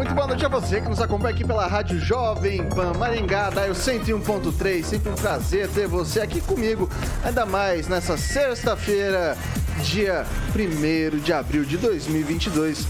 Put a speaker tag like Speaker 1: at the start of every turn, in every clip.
Speaker 1: Muito boa noite a você que nos acompanha aqui pela Rádio Jovem Pan Maringá, Daio 101.3. Sempre um prazer ter você aqui comigo, ainda mais nessa sexta-feira, dia 1 de abril de 2022.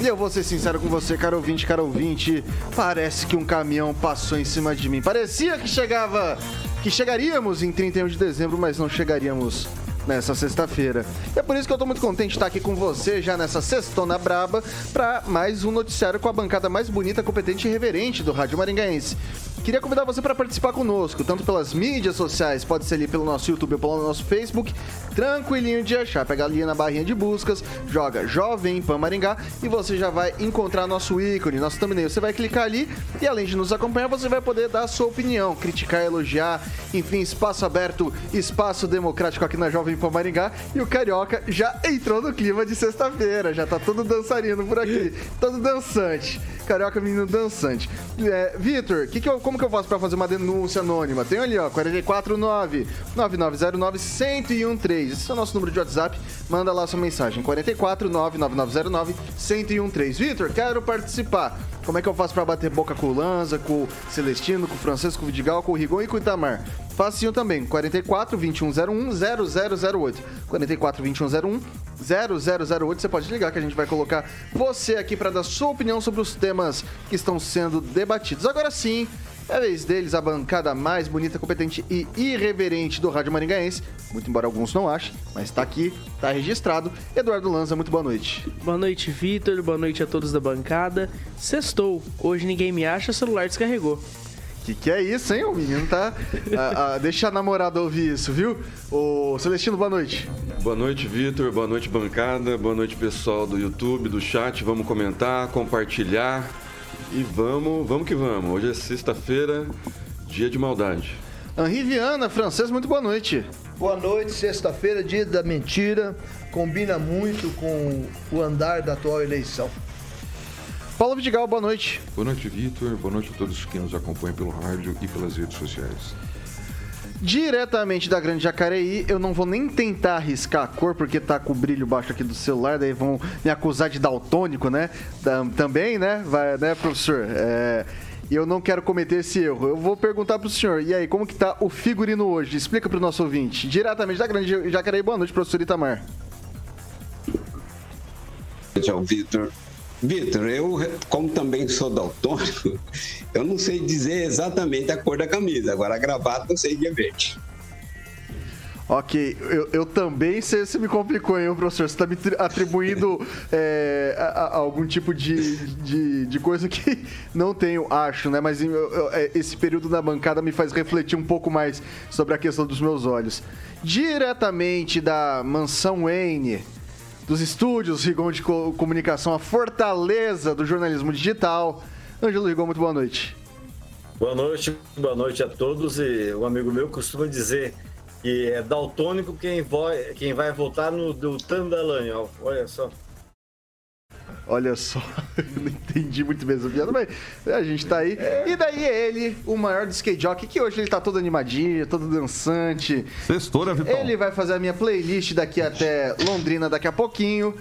Speaker 1: E eu vou ser sincero com você, caro ouvinte, caro ouvinte, parece que um caminhão passou em cima de mim. Parecia que chegava, que chegaríamos em 31 de dezembro, mas não chegaríamos nessa sexta-feira. É por isso que eu tô muito contente de estar aqui com você já nessa sextona braba para mais um noticiário com a bancada mais bonita, competente e reverente do Rádio Maringaense. Queria convidar você para participar conosco, tanto pelas mídias sociais, pode ser ali pelo nosso YouTube ou pelo nosso Facebook, tranquilinho de achar. Pega ali na barrinha de buscas, joga Jovem Pan Maringá e você já vai encontrar nosso ícone, nosso thumbnail. Você vai clicar ali e além de nos acompanhar, você vai poder dar a sua opinião, criticar, elogiar, enfim, espaço aberto, espaço democrático aqui na Jovem Pan Maringá. E o Carioca já entrou no clima de sexta-feira, já tá todo dançarino por aqui, todo dançante. Carioca menino dançante. É, Vitor, que que como que eu faço pra fazer uma denúncia anônima? Tem ali, ó, 449 9909 1013. Esse é o nosso número de WhatsApp. Manda lá sua mensagem. 449 9909 1013. Vitor, quero participar. Como é que eu faço pra bater boca com o Lanza, com o Celestino, com o Francisco Vidigal, com o Rigon e com o Itamar? Facinho também, 44 2101 0008. 44 2101 0008. Você pode ligar que a gente vai colocar você aqui para dar sua opinião sobre os temas que estão sendo debatidos. Agora sim, é vez deles, a bancada mais bonita, competente e irreverente do Rádio Maringaense. Muito embora alguns não achem, mas tá aqui, tá registrado. Eduardo Lanza, muito boa noite.
Speaker 2: Boa noite, Vitor. Boa noite a todos da bancada. Sextou. Hoje ninguém me acha, celular descarregou.
Speaker 1: Que que é isso, hein? O menino tá. ah, ah, deixa a namorada ouvir isso, viu? Ô, Celestino, boa noite.
Speaker 3: Boa noite, Vitor. Boa noite, bancada. Boa noite, pessoal do YouTube, do chat. Vamos comentar, compartilhar e vamos, vamos que vamos. Hoje é sexta-feira, dia de maldade.
Speaker 1: Henri Viana, francês, muito boa noite.
Speaker 4: Boa noite, sexta-feira, dia da mentira. Combina muito com o andar da atual eleição.
Speaker 1: Paulo Vidigal, boa noite.
Speaker 5: Boa noite, Vitor. Boa noite a todos que nos acompanham pelo rádio e pelas redes sociais.
Speaker 1: Diretamente da Grande Jacareí, eu não vou nem tentar arriscar a cor, porque tá com o brilho baixo aqui do celular, daí vão me acusar de daltônico, né? Tam- Também, né? Vai, né, professor? É, E eu não quero cometer esse erro. Eu vou perguntar pro senhor, e aí, como que tá o figurino hoje? Explica pro nosso ouvinte. Diretamente da Grande Jacareí, boa noite, professor Itamar.
Speaker 6: Tchau, Vitor. Vitor, eu, como também sou daltônico, eu não sei dizer exatamente a cor da camisa. Agora, a gravata eu sei que é verde.
Speaker 1: Ok, eu, eu também sei se me complicou, hein, professor? Você está me tri- atribuindo é, a- a- algum tipo de, de, de coisa que não tenho, acho, né? Mas eu- eu- é, esse período na bancada me faz refletir um pouco mais sobre a questão dos meus olhos. Diretamente da mansão Wayne, dos estúdios Rigon de Co- Comunicação, a fortaleza do jornalismo digital. Ângelo Rigon, muito boa noite.
Speaker 7: Boa noite, boa noite a todos. E um amigo meu costuma dizer que é daltônico quem, vai, votar no do Tandalanhol. Olha só.
Speaker 1: Olha só, eu não entendi muito bem essa piada, mas a gente tá aí. E daí é ele, o maior do skate jockey, que hoje ele tá todo animadinho, todo dançante.
Speaker 5: Sextora, Vitão.
Speaker 1: Ele vai fazer a minha playlist daqui até Londrina daqui a pouquinho.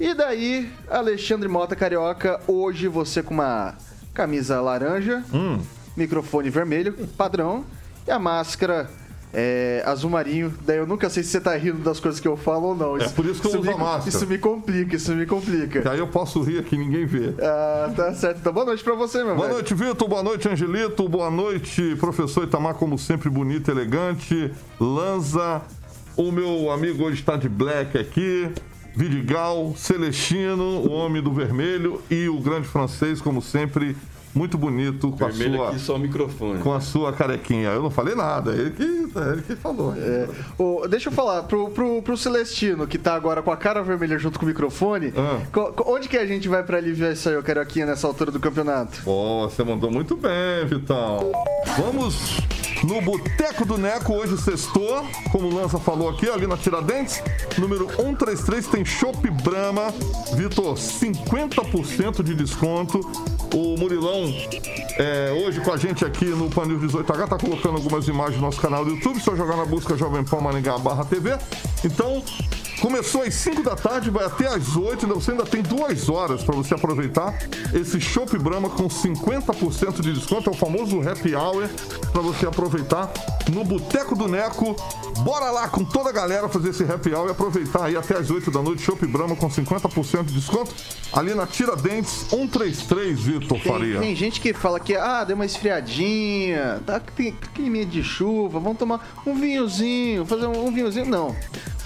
Speaker 1: E daí, Alexandre Mota Carioca, hoje você com uma camisa laranja,
Speaker 5: Hum.
Speaker 1: microfone vermelho, padrão, e a máscara é, azul marinho. Daí eu nunca sei se você tá rindo das coisas que eu falo ou não.
Speaker 5: É por isso que eu uso
Speaker 1: me,
Speaker 5: a máscara.
Speaker 1: Isso me complica, isso me complica.
Speaker 5: Que aí eu posso rir aqui, ninguém vê.
Speaker 1: Ah, tá certo. Então, boa noite pra você, meu
Speaker 5: Boa
Speaker 1: velho.
Speaker 5: noite, Vitor. Boa noite, Angelito. Boa noite, professor Itamar, como sempre, bonito, elegante. Lanza. O meu amigo hoje está de black aqui. Vidigal, Celestino, o homem do vermelho e o grande francês, como sempre, muito bonito com
Speaker 3: Vermelho
Speaker 5: a sua
Speaker 3: aqui só o microfone.
Speaker 5: com a sua carequinha. Eu não falei nada, ele que, ele que falou.
Speaker 1: É, deixa eu falar, pro, pro, pro Celestino, que tá agora com a cara vermelha junto com o microfone,
Speaker 5: Ah.
Speaker 1: co- co- onde que a gente vai pra aliviar isso aí, ô Carioquinha, nessa altura do campeonato?
Speaker 5: Boa, você mandou muito bem, Vitão. Vamos no Boteco do Neco, hoje sextou, como o Lança falou aqui, ali na Tiradentes. Número 133 tem Chopp Brahma. Vitor, 50% de desconto. O Murilão, é, hoje com a gente aqui no Panil 18H, tá colocando algumas imagens no nosso canal do YouTube. Só jogar na busca Jovem Pan Maringá barra TV. Então, Começou às 5 da tarde, vai até às 8. Então você ainda tem duas horas para você aproveitar esse Chopp Brahma com 50% de desconto. É o famoso Happy Hour para você aproveitar no Boteco do Neco. Bora lá com toda a galera fazer esse Happy Hour e aproveitar aí até às 8 da noite. Chopp Brahma com 50% de desconto. Ali na Tiradentes 133, Vitor Faria.
Speaker 1: Tem gente que fala que, ah, deu uma esfriadinha, tá, clima de chuva, vamos tomar um vinhozinho, fazer um, um vinhozinho. Não,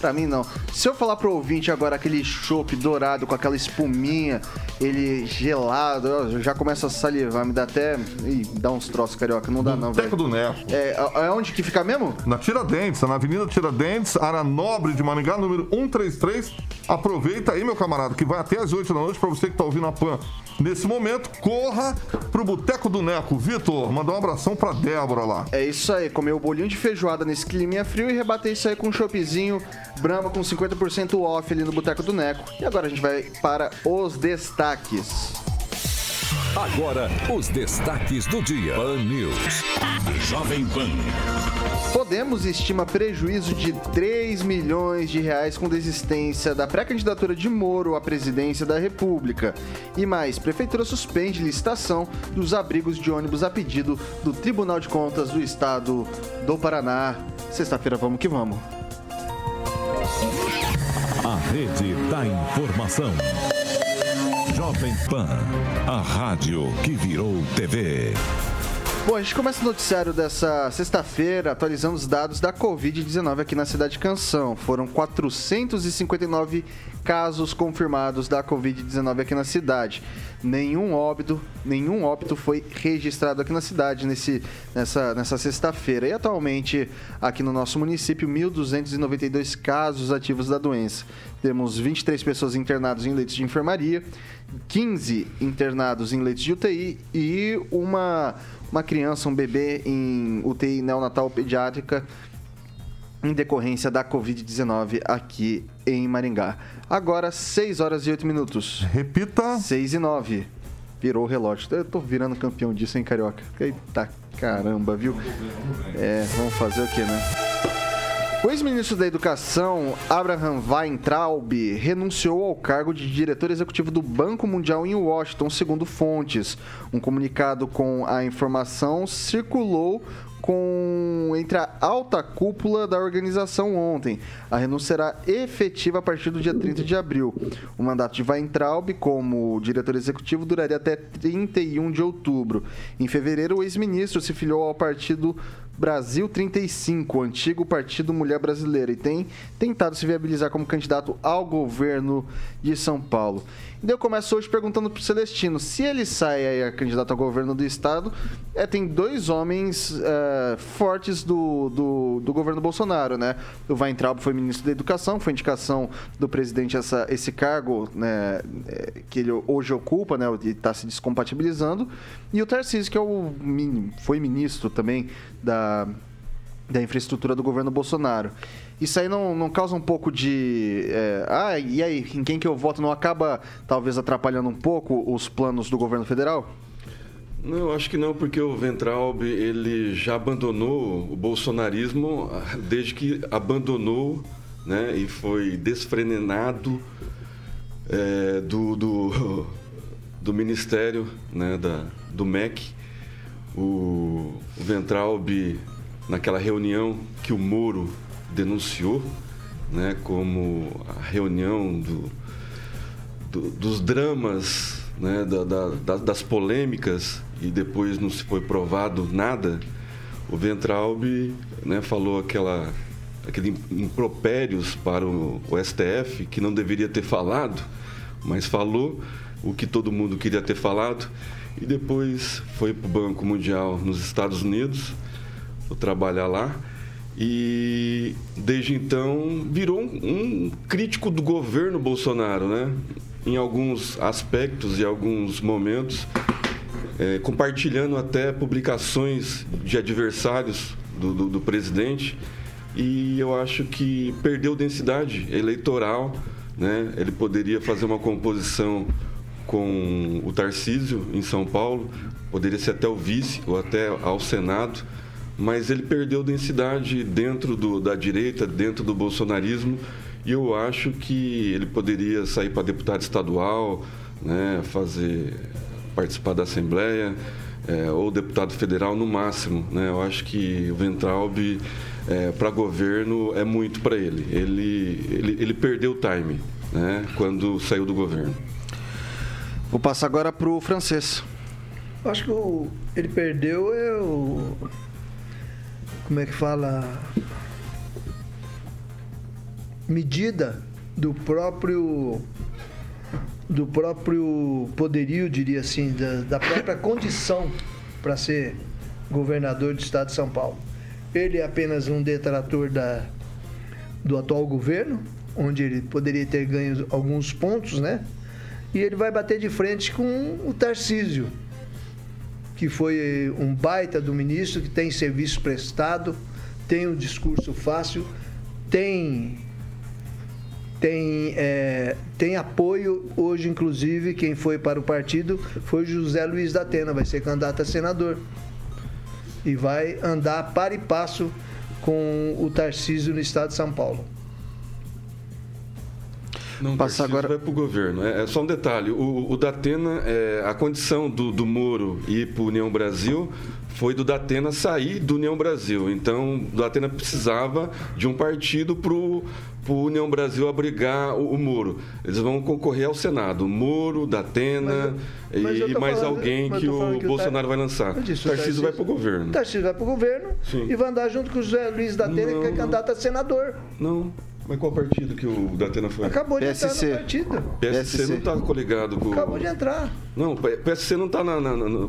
Speaker 1: pra mim não. Se eu falar pro ouvinte agora aquele chopp dourado com aquela espuminha, ele gelado, eu já começo a salivar, me dá até. Ih, dá uns troços carioca, não dá não,
Speaker 5: Boteco
Speaker 1: velho.
Speaker 5: do Neco.
Speaker 1: É, é onde que fica mesmo?
Speaker 5: Na Tiradentes, na Avenida Tiradentes, área nobre de Maringá, número 133. Aproveita aí, meu camarada, que vai até às 8 da noite para você que tá ouvindo a PAN. Nesse momento, corra pro Boteco do Neco. Vitor, mandar um abração pra Débora lá.
Speaker 1: É isso aí, comer o bolinho de feijoada nesse climinha frio e rebater isso aí com um choppzinho Brahma com 50% off ali no Boteco do Neco. E agora a gente vai para os destaques.
Speaker 8: Agora, os destaques do dia. Pan News.
Speaker 9: Jovem Pan.
Speaker 1: Podemos estima prejuízo de 3 milhões de reais com desistência da pré-candidatura de Moro à presidência da República. E mais, Prefeitura suspende licitação dos abrigos de ônibus a pedido do Tribunal de Contas do Estado do Paraná. Sexta-feira, vamos que vamos.
Speaker 9: A rede da informação. Jovem Pan. A rádio que virou TV.
Speaker 1: Bom, a gente começa o noticiário dessa sexta-feira atualizando os dados da Covid-19 aqui na cidade de Canção. Foram 459 casos confirmados da Covid-19 aqui na cidade. Nenhum óbito, nenhum óbito foi registrado aqui na cidade nesse, nessa, nessa sexta-feira. E atualmente, aqui no nosso município, 1.292 casos ativos da doença. Temos 23 pessoas internadas em leitos de enfermaria, 15 internados em leitos de UTI e uma, uma criança, um bebê em UTI neonatal pediátrica em decorrência da Covid-19 aqui em Maringá. Agora, 6 horas e 8 minutos.
Speaker 5: Repita.
Speaker 1: 6 e 9. Virou o relógio. Eu tô virando campeão disso, hein, Carioca? Eita caramba, viu? É, vamos fazer o que, né? O ex-ministro da Educação, Abraham Weintraub, renunciou ao cargo de diretor executivo do Banco Mundial em Washington, segundo fontes. Um comunicado com a informação circulou com entre a alta cúpula da organização ontem. A renúncia será efetiva a partir do dia 30 de abril. O mandato de Weintraub como diretor executivo duraria até 31 de outubro. Em fevereiro, o ex-ministro se filiou ao partido Brasil 35, o antigo Partido Mulher Brasileira, e tem tentado se viabilizar como candidato ao governo de São Paulo. E eu começo hoje perguntando pro Celestino, se ele sai aí a candidato ao governo do estado, é, tem dois homens é, fortes do, do, do governo Bolsonaro, né? O Weintraub foi ministro da Educação, foi indicação do presidente essa, esse cargo né, é, que ele hoje ocupa, né? Ele está se descompatibilizando. E o Tarcísio, que é o, foi ministro também da, da infraestrutura do governo Bolsonaro. Isso aí não, não causa um pouco de. é, ah, e aí, em quem que eu voto? Não acaba talvez atrapalhando um pouco os planos do governo federal?
Speaker 3: Não, acho que não, porque o Ventralb ele já abandonou o bolsonarismo ah, desde que abandonou né, e foi desfrenenado é, do, do, do ministério né, da, do MEC. O, o Ventralb, naquela reunião que o Moro denunciou né, como a reunião do, do- dos dramas, né, da- da- da- das polêmicas e depois não se foi provado nada, o Ventralb né, falou aquela, aquele impropérios para o, o STF que não deveria ter falado, mas falou o que todo mundo queria ter falado. E depois foi para o Banco Mundial nos Estados Unidos, vou trabalhar lá. E desde então virou um, um crítico do governo Bolsonaro, né? Em alguns aspectos e alguns momentos, é, compartilhando até publicações de adversários do, do, do presidente. E eu acho que perdeu densidade eleitoral, né? Ele poderia fazer uma composição com o Tarcísio em São Paulo, poderia ser até o vice ou até ao Senado, mas ele perdeu densidade dentro do, da direita, dentro do bolsonarismo, e eu acho que ele poderia sair para deputado estadual, né, fazer participar da Assembleia é, ou deputado federal no máximo. Né? Eu acho que o Ventralbe é, para governo é muito para ele. ele. Ele ele perdeu o time né, quando saiu do governo.
Speaker 1: Vou passar agora para o francês.
Speaker 4: Acho que o, ele perdeu é o. Como é que fala? Medida do próprio. Do próprio poderio, diria assim, da, da própria condição para ser governador do estado de São Paulo. Ele é apenas um detrator da, do atual governo, onde ele poderia ter ganho alguns pontos, né? E ele vai bater de frente com o Tarcísio, que foi um baita do ministro, que tem serviço prestado, tem um discurso fácil, tem tem, é, tem apoio hoje, inclusive, quem foi para o partido foi José Luiz da Atena, vai ser candidato a senador. E vai andar para e passo com o Tarcísio no estado de São Paulo.
Speaker 3: Não, Passa agora vai para o governo. É, é, só um detalhe: o, o Datena, é, a condição do, do Moro ir para União Brasil foi do Datena sair do União Brasil. Então, o Datena precisava de um partido para o União Brasil abrigar o, o, Moro. Eles vão concorrer ao Senado. Moro, Datena mas, mas e mais falando, alguém que o que Bolsonaro o vai lançar. O Tarcísio vai para o governo. O
Speaker 4: Tarcísio vai para o governo Sim. e vai andar junto com o José Luiz Datena, não, que é candidato a senador.
Speaker 3: Não. Mas qual partido que o Datena foi?
Speaker 4: Acabou de PSC. entrar no partido.
Speaker 3: PSC, PSC não está coligado com.
Speaker 4: Acabou de entrar.
Speaker 3: Não, PSC não está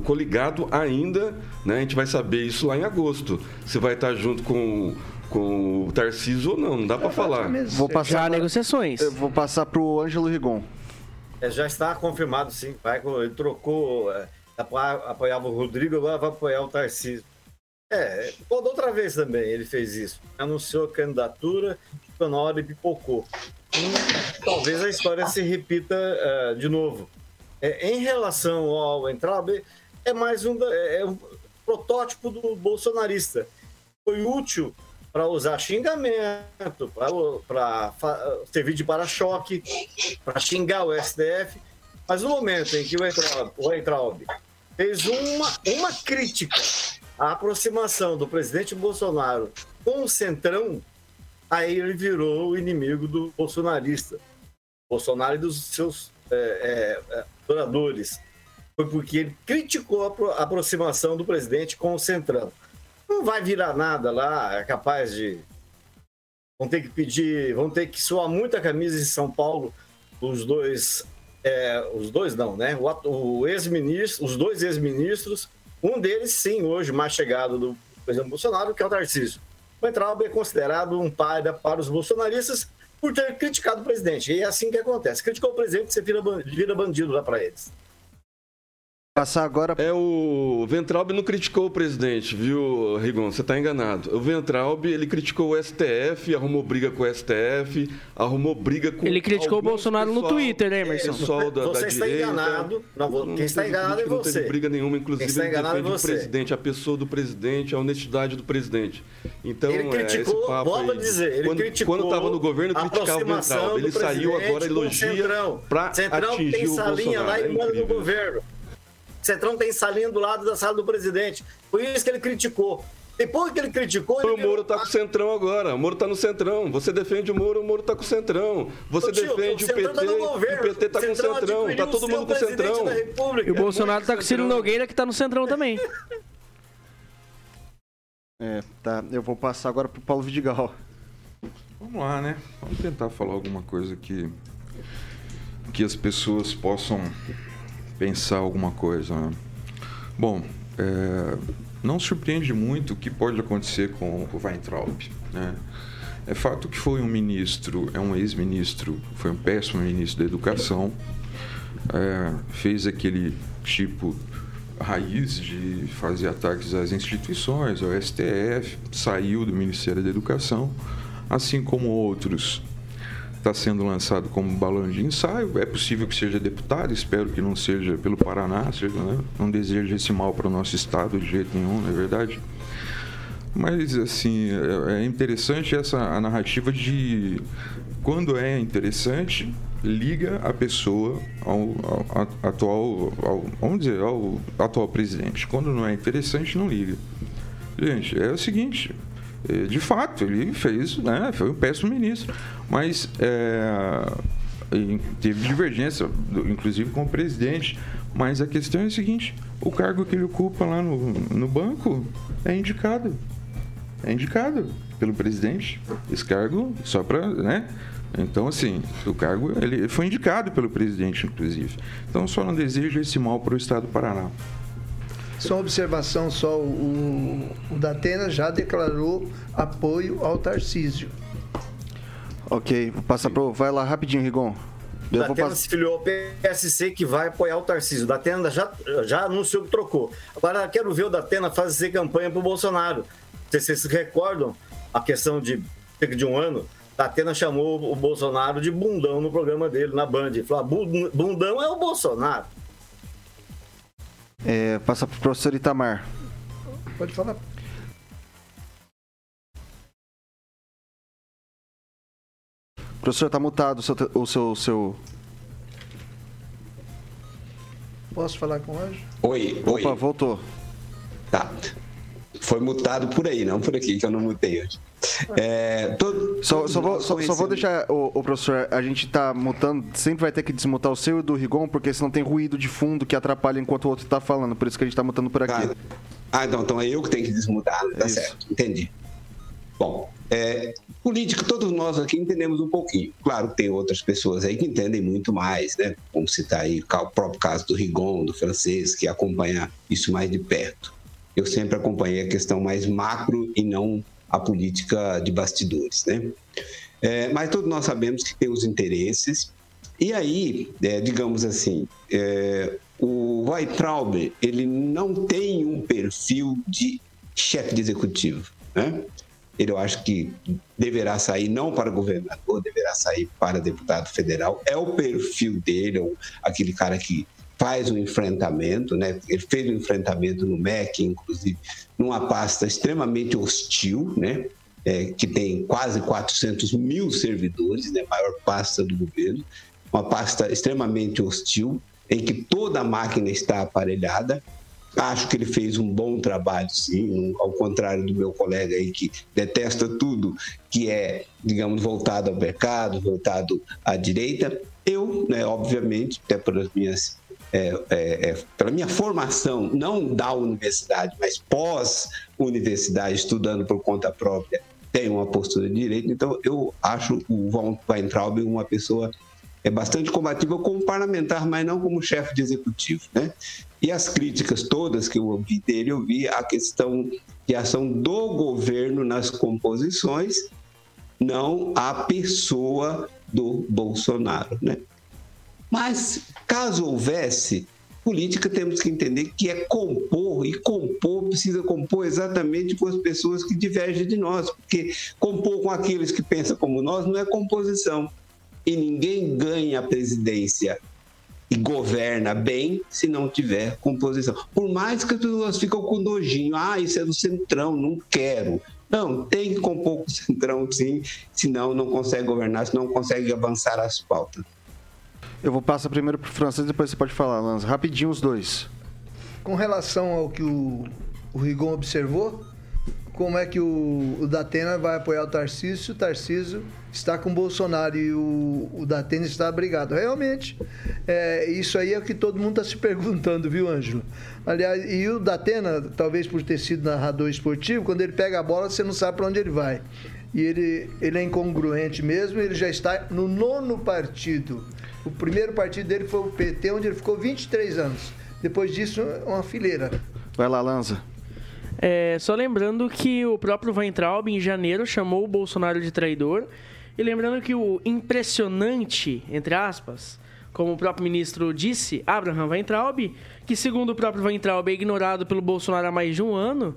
Speaker 3: coligado ainda, né? A gente vai saber isso lá em agosto. Se vai estar tá junto com com o Tarcísio ou não, não dá para falar.
Speaker 2: Vou passar já negociações.
Speaker 1: Eu vou passar para o Ângelo Rigon.
Speaker 7: É, já está confirmado, sim. Vai, ele trocou, é, apoiava o Rodrigo, agora vai apoiar o Tarcísio. É, toda outra vez também ele fez isso. Anunciou a candidatura hora e pipocou. E talvez a história se repita uh, de novo. É, em relação ao Entrabe, é mais um, é, é um protótipo do bolsonarista. Foi útil para usar xingamento, para servir de para-choque, para xingar o STF. Mas no momento em que o Entraub, fez uma, uma crítica à aproximação do presidente Bolsonaro com o Centrão, aí ele virou o inimigo do bolsonarista. Bolsonaro e dos seus é, é, adoradores. Foi porque ele criticou a aproximação do presidente com o Centrão. Não vai virar nada lá, é capaz de. Vão ter que pedir, vão ter que suar muita camisa em São Paulo, os dois. É, os dois não, né? O, o ex-ministro, os dois ex-ministros, um deles, sim, hoje mais chegado do presidente Bolsonaro, que é o Tarcísio. O Entraub é considerado um pai para os bolsonaristas por ter criticado o presidente. E é assim que acontece. Criticou o presidente, você vira, vira bandido lá para eles.
Speaker 1: Passar agora.
Speaker 3: É o Ventralb não criticou o presidente, viu, Rigon? Você está enganado. O Ventralb ele criticou o STF, arrumou briga com o STF, arrumou briga com.
Speaker 2: Ele criticou o Bolsonaro pessoal, no Twitter, né, Emerson?
Speaker 3: Pessoal da,
Speaker 7: você
Speaker 3: da
Speaker 7: está
Speaker 3: direita.
Speaker 7: enganado. Não, quem está enganado é você.
Speaker 3: Não teve briga nenhuma, inclusive
Speaker 7: quem está enganado
Speaker 3: ele defende
Speaker 7: é você.
Speaker 3: o presidente, a pessoa do presidente, a honestidade do presidente. Então,
Speaker 7: ele criticou,
Speaker 3: é, esse papo aí,
Speaker 7: dizer, ele
Speaker 3: quando,
Speaker 7: criticou
Speaker 3: quando estava no governo, criticava o Ventralb. Ele saiu agora, elogia para atingir o Bolsonaro.
Speaker 7: lá e
Speaker 3: é
Speaker 7: manda no governo. Centrão tem salinha do lado da sala do presidente. Foi isso que ele criticou. Depois que ele criticou.
Speaker 3: Ele o Moro está com o Centrão agora. O Moro está no Centrão. Você defende o Moro, o Moro está com o Centrão. Você tio, defende o, o PT, tá o PT está com o Centrão. Está todo mundo com o Centrão.
Speaker 2: E o Bolsonaro está com o Ciro Nogueira, que está no Centrão também.
Speaker 1: É, tá. Eu vou passar agora para o Paulo Vidigal.
Speaker 10: Vamos lá, né? Vamos tentar falar alguma coisa que que as pessoas possam pensar alguma coisa. Né? Bom, é, não surpreende muito o que pode acontecer com o Weintraub. Né? É fato que foi um ministro, é um ex-ministro, foi um péssimo ministro da educação, é, fez aquele tipo raiz de fazer ataques às instituições, ao STF, saiu do Ministério da Educação, assim como outros. Está sendo lançado como balão de ensaio. É possível que seja deputado, espero que não seja pelo Paraná, seja, né? não desejo esse mal para o nosso estado de jeito nenhum, não é verdade? Mas, assim, é, é interessante essa a narrativa de quando é interessante, liga a pessoa ao, ao, ao atual, ao, vamos dizer, ao atual presidente. Quando não é interessante, não liga. Gente, é o seguinte, de fato, ele fez, né, foi um péssimo ministro, mas é, teve divergência, inclusive com o presidente. Mas a questão é a seguinte: o cargo que ele ocupa lá no, no banco é indicado é indicado pelo presidente. Esse cargo, só para, né? Então, assim, o cargo ele foi indicado pelo presidente, inclusive. Então, só não desejo esse mal para o Estado do Paraná.
Speaker 4: Só uma observação, só o, o Datena já declarou apoio ao Tarcísio.
Speaker 1: Ok, vou passar para Vai lá rapidinho, Rigon.
Speaker 7: O Datena pass... se filiou ao PSC que vai apoiar o Tarcísio. O Datena já, já anunciou que trocou. Agora quero ver o Datena fazer campanha para o Bolsonaro vocês se recordam a questão de cerca de um ano, Tatena chamou o Bolsonaro de bundão no programa dele, na Band. Falou: ah, bundão é o Bolsonaro.
Speaker 1: É, passa para o professor Itamar.
Speaker 4: Pode falar.
Speaker 1: Professor, está mutado o seu, o seu, seu.
Speaker 4: Posso falar com o Anjo?
Speaker 6: Oi, oi.
Speaker 1: Opa, voltou.
Speaker 6: Tá foi mutado por aí, não por aqui, que eu não mutei hoje. É,
Speaker 1: todo, só, só, vou, só, só, vou deixar, o, o, professor, a gente tá mutando, sempre vai ter que desmutar o seu e do Rigon, porque senão tem ruído de fundo que atrapalha enquanto o outro tá falando, por isso que a gente tá mutando por aqui.
Speaker 6: Ah, então, então é eu que tenho que desmutar, tá isso. certo, entendi. Bom, é, política, todos nós aqui entendemos um pouquinho. Claro que tem outras pessoas aí que entendem muito mais, né? Como citar aí o próprio caso do Rigon, do francês, que acompanha isso mais de perto eu sempre acompanhei a questão mais macro e não a política de bastidores, né? É, mas todos nós sabemos que tem os interesses e aí, é, digamos assim, é, o Weitraub ele não tem um perfil de chefe de executivo, né? Ele eu acho que deverá sair não para governador, deverá sair para deputado federal. É o perfil dele, é aquele cara que faz um enfrentamento, né? Ele fez um enfrentamento no MEC, inclusive, numa pasta extremamente hostil, né? É, que tem quase 400 mil servidores, né? Maior pasta do governo, uma pasta extremamente hostil, em que toda a máquina está aparelhada. Acho que ele fez um bom trabalho, sim, ao contrário do meu colega aí que detesta tudo que é, digamos, voltado ao mercado, voltado à direita. Eu, né, obviamente, até pelas minhas é, é, é, pela minha formação, não da universidade, mas pós-universidade, estudando por conta própria, tenho uma postura de direito. Então, eu acho o Von Weintraub uma pessoa é bastante combativa como parlamentar, mas não como chefe de executivo, né? E as críticas todas que eu ouvi dele, eu vi a questão de ação do governo nas composições, não a pessoa do Bolsonaro, né? Mas, caso houvesse política, temos que entender que é compor, e compor precisa compor exatamente com as pessoas que divergem de nós, porque compor com aqueles que pensam como nós não é composição. E ninguém ganha a presidência e governa bem se não tiver composição. Por mais que as pessoas ficam com nojinho, ah, isso é do centrão, não quero. Não, tem que compor com o centrão sim, senão não consegue governar, senão não consegue avançar as pautas.
Speaker 1: Eu vou passar primeiro para o francês, depois você pode falar, Lanza. Rapidinho os dois.
Speaker 4: Com relação ao que o, o Rigon observou, como é que o, o Datena vai apoiar o Tarcísio, o Tarcísio está com o Bolsonaro e o, o Datena está abrigado. Realmente, é, isso aí é o que todo mundo está se perguntando, viu, Ângelo? Aliás, e o Datena, talvez por ter sido narrador esportivo, quando ele pega a bola, você não sabe para onde ele vai. E ele, ele é incongruente mesmo, ele já está no nono partido. O primeiro partido dele foi o PT, onde ele ficou 23 anos. Depois disso, uma fileira.
Speaker 1: Vai lá, Lanza.
Speaker 2: É, só lembrando que o próprio Weintraub, em janeiro, chamou o Bolsonaro de traidor. E lembrando que o impressionante, entre aspas, como o próprio ministro disse, Abraham Weintraub, que segundo o próprio Weintraub é ignorado pelo Bolsonaro há mais de um ano,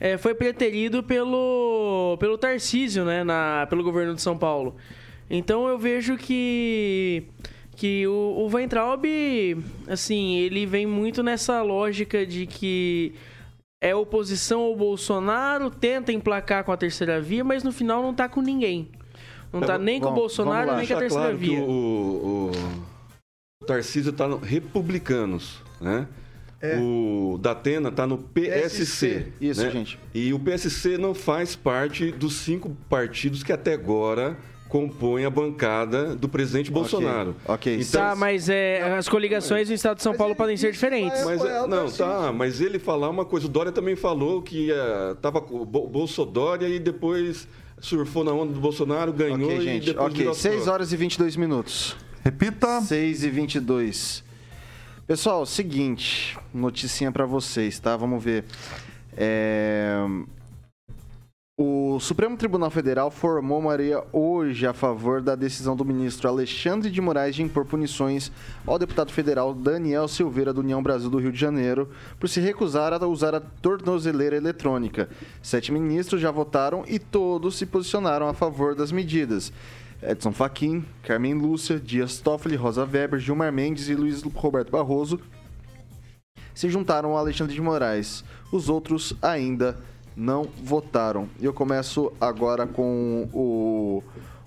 Speaker 2: é, foi preterido pelo, pelo Tarcísio, né, na, pelo governo de São Paulo. Então eu vejo que que o, o Weintraub, assim, ele vem muito nessa lógica de que é oposição ao Bolsonaro, tenta emplacar com a terceira via, mas no final não tá com ninguém. Não tá nem com o Bolsonaro, nem com a terceira
Speaker 3: claro
Speaker 2: via.
Speaker 3: Que o, o, o Tarcísio está no Republicanos, né?
Speaker 4: É.
Speaker 3: O Datena está no PSC.
Speaker 1: Isso,
Speaker 3: né?
Speaker 1: gente.
Speaker 3: E o PSC não faz parte dos cinco partidos que até agora compõem a bancada do presidente Bolsonaro.
Speaker 1: ok.
Speaker 3: Então,
Speaker 2: Tá, mas é, as coligações no estado de São Paulo podem ser diferentes.
Speaker 3: Mas,
Speaker 4: o
Speaker 3: não, tá, mas ele falar uma coisa, o Dória também falou que eh, tava com o Bo- Bolsodória e depois surfou na onda do Bolsonaro, ganhou
Speaker 1: Ok,
Speaker 3: e
Speaker 1: gente.
Speaker 3: depois
Speaker 1: Ok,
Speaker 3: virou
Speaker 1: 6
Speaker 3: só.
Speaker 1: horas e 22 minutos.
Speaker 5: Repita.
Speaker 1: 6 e 22. Pessoal, seguinte, noticinha pra vocês, tá? Vamos ver. É, O Supremo Tribunal Federal formou maioria hoje a favor da decisão do ministro Alexandre de Moraes de impor punições ao deputado federal Daniel Silveira do União Brasil do Rio de Janeiro por se recusar a usar a tornozeleira eletrônica. Sete ministros já votaram e todos se posicionaram a favor das medidas. Edson Fachin, Carmen Lúcia, Dias Toffoli, Rosa Weber, Gilmar Mendes e Luiz Roberto Barroso se juntaram a Alexandre de Moraes. Os outros ainda não votaram. E eu começo agora com o,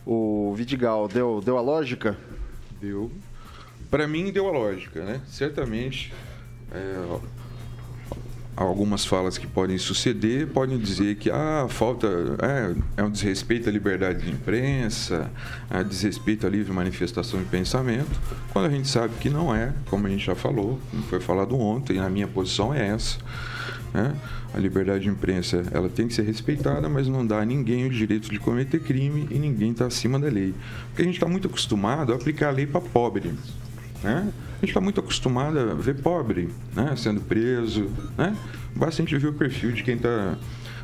Speaker 1: o Vidigal. Deu, deu a lógica?
Speaker 10: Deu. Para mim deu a lógica, né? Certamente é, algumas falas que podem suceder podem dizer que ah, falta é, é um desrespeito à liberdade de imprensa, é desrespeito à livre manifestação de pensamento, quando a gente sabe que não é, como a gente já falou, como foi falado ontem, a minha posição é essa. né? A liberdade de imprensa ela tem que ser respeitada, mas não dá a ninguém o direito de cometer crime e ninguém está acima da lei. Porque a gente está muito acostumado a aplicar a lei para pobre. Né? A gente está muito acostumado a ver pobre né? sendo preso. Né? Basta a gente ver o perfil de quem está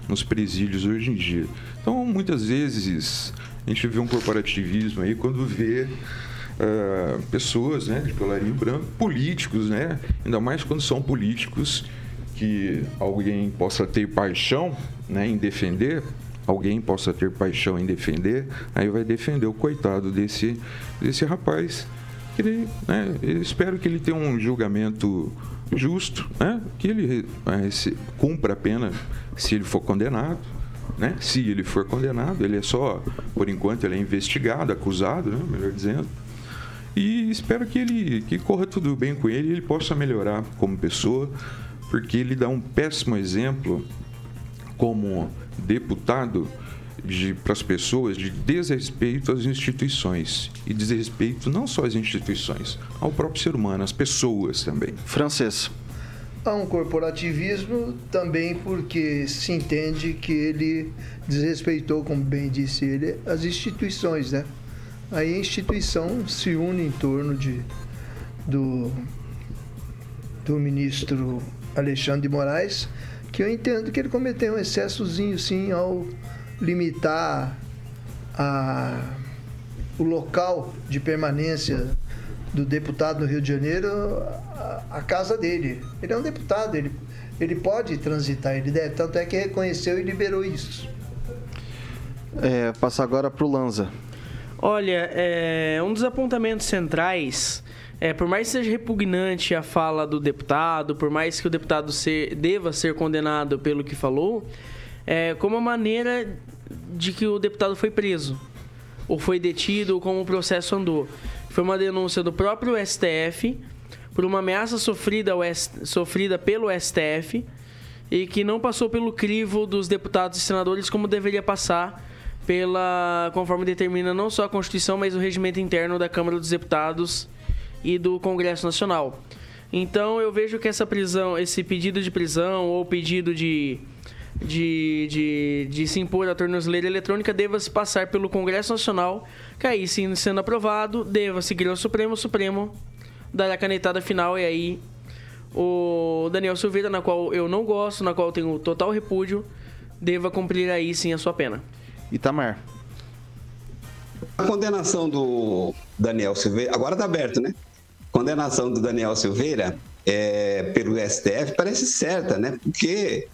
Speaker 10: nos presídios hoje em dia. Então, muitas vezes, a gente vê um corporativismo aí quando vê ah, pessoas né, de colarinho branco, políticos, né? ainda mais quando são políticos que alguém possa ter paixão né, em defender, alguém possa ter paixão em defender, aí vai defender o coitado desse, desse rapaz. Ele, né, espero que ele tenha um julgamento justo, né, que ele se- cumpra a pena se ele for condenado. Né? Se ele for condenado, ele é só, por enquanto, ele é investigado, acusado, né, melhor dizendo. E espero que ele que corra tudo bem com ele ele possa melhorar como pessoa, porque ele dá um péssimo exemplo como deputado para as pessoas de desrespeito às instituições e desrespeito não só às instituições, ao próprio ser humano, às pessoas também.
Speaker 1: Francês.
Speaker 4: Há um corporativismo também porque se entende que ele desrespeitou, como bem disse ele, as instituições, né? Aí a instituição se une em torno de, do, do ministro Alexandre de Moraes, que eu entendo que ele cometeu um excessozinho, sim, ao limitar a, o local de permanência do deputado no Rio de Janeiro a, a casa dele. Ele é um deputado, ele, ele pode transitar, ele deve, tanto é que reconheceu e liberou isso.
Speaker 1: É, passa agora pro Lanza.
Speaker 2: Olha, é, um dos apontamentos centrais, é, por mais que seja repugnante a fala do deputado, por mais que o deputado ser- deva ser condenado pelo que falou, é, como a maneira de que o deputado foi preso, ou foi detido, ou como o processo andou. Foi uma denúncia do próprio STF por uma ameaça sofrida, sofrida pelo STF e que não passou pelo crivo dos deputados e senadores como deveria passar pela conforme determina não só a Constituição, mas o regimento interno da Câmara dos Deputados e do Congresso Nacional. Então eu vejo que essa prisão, esse pedido de prisão ou pedido de de, de, de se impor a tornozeleira eletrônica deva se passar pelo Congresso Nacional, que aí, sim, sendo aprovado, deva seguir ao Supremo, o Supremo dar a canetada final e aí o Daniel Silveira, na qual eu não gosto, na qual eu tenho total repúdio, deva cumprir aí sim a sua pena.
Speaker 1: Itamar.
Speaker 6: A condenação do Daniel Silveira, agora está aberto, né? Condenação do Daniel Silveira é, pelo STF parece certa, né? Porque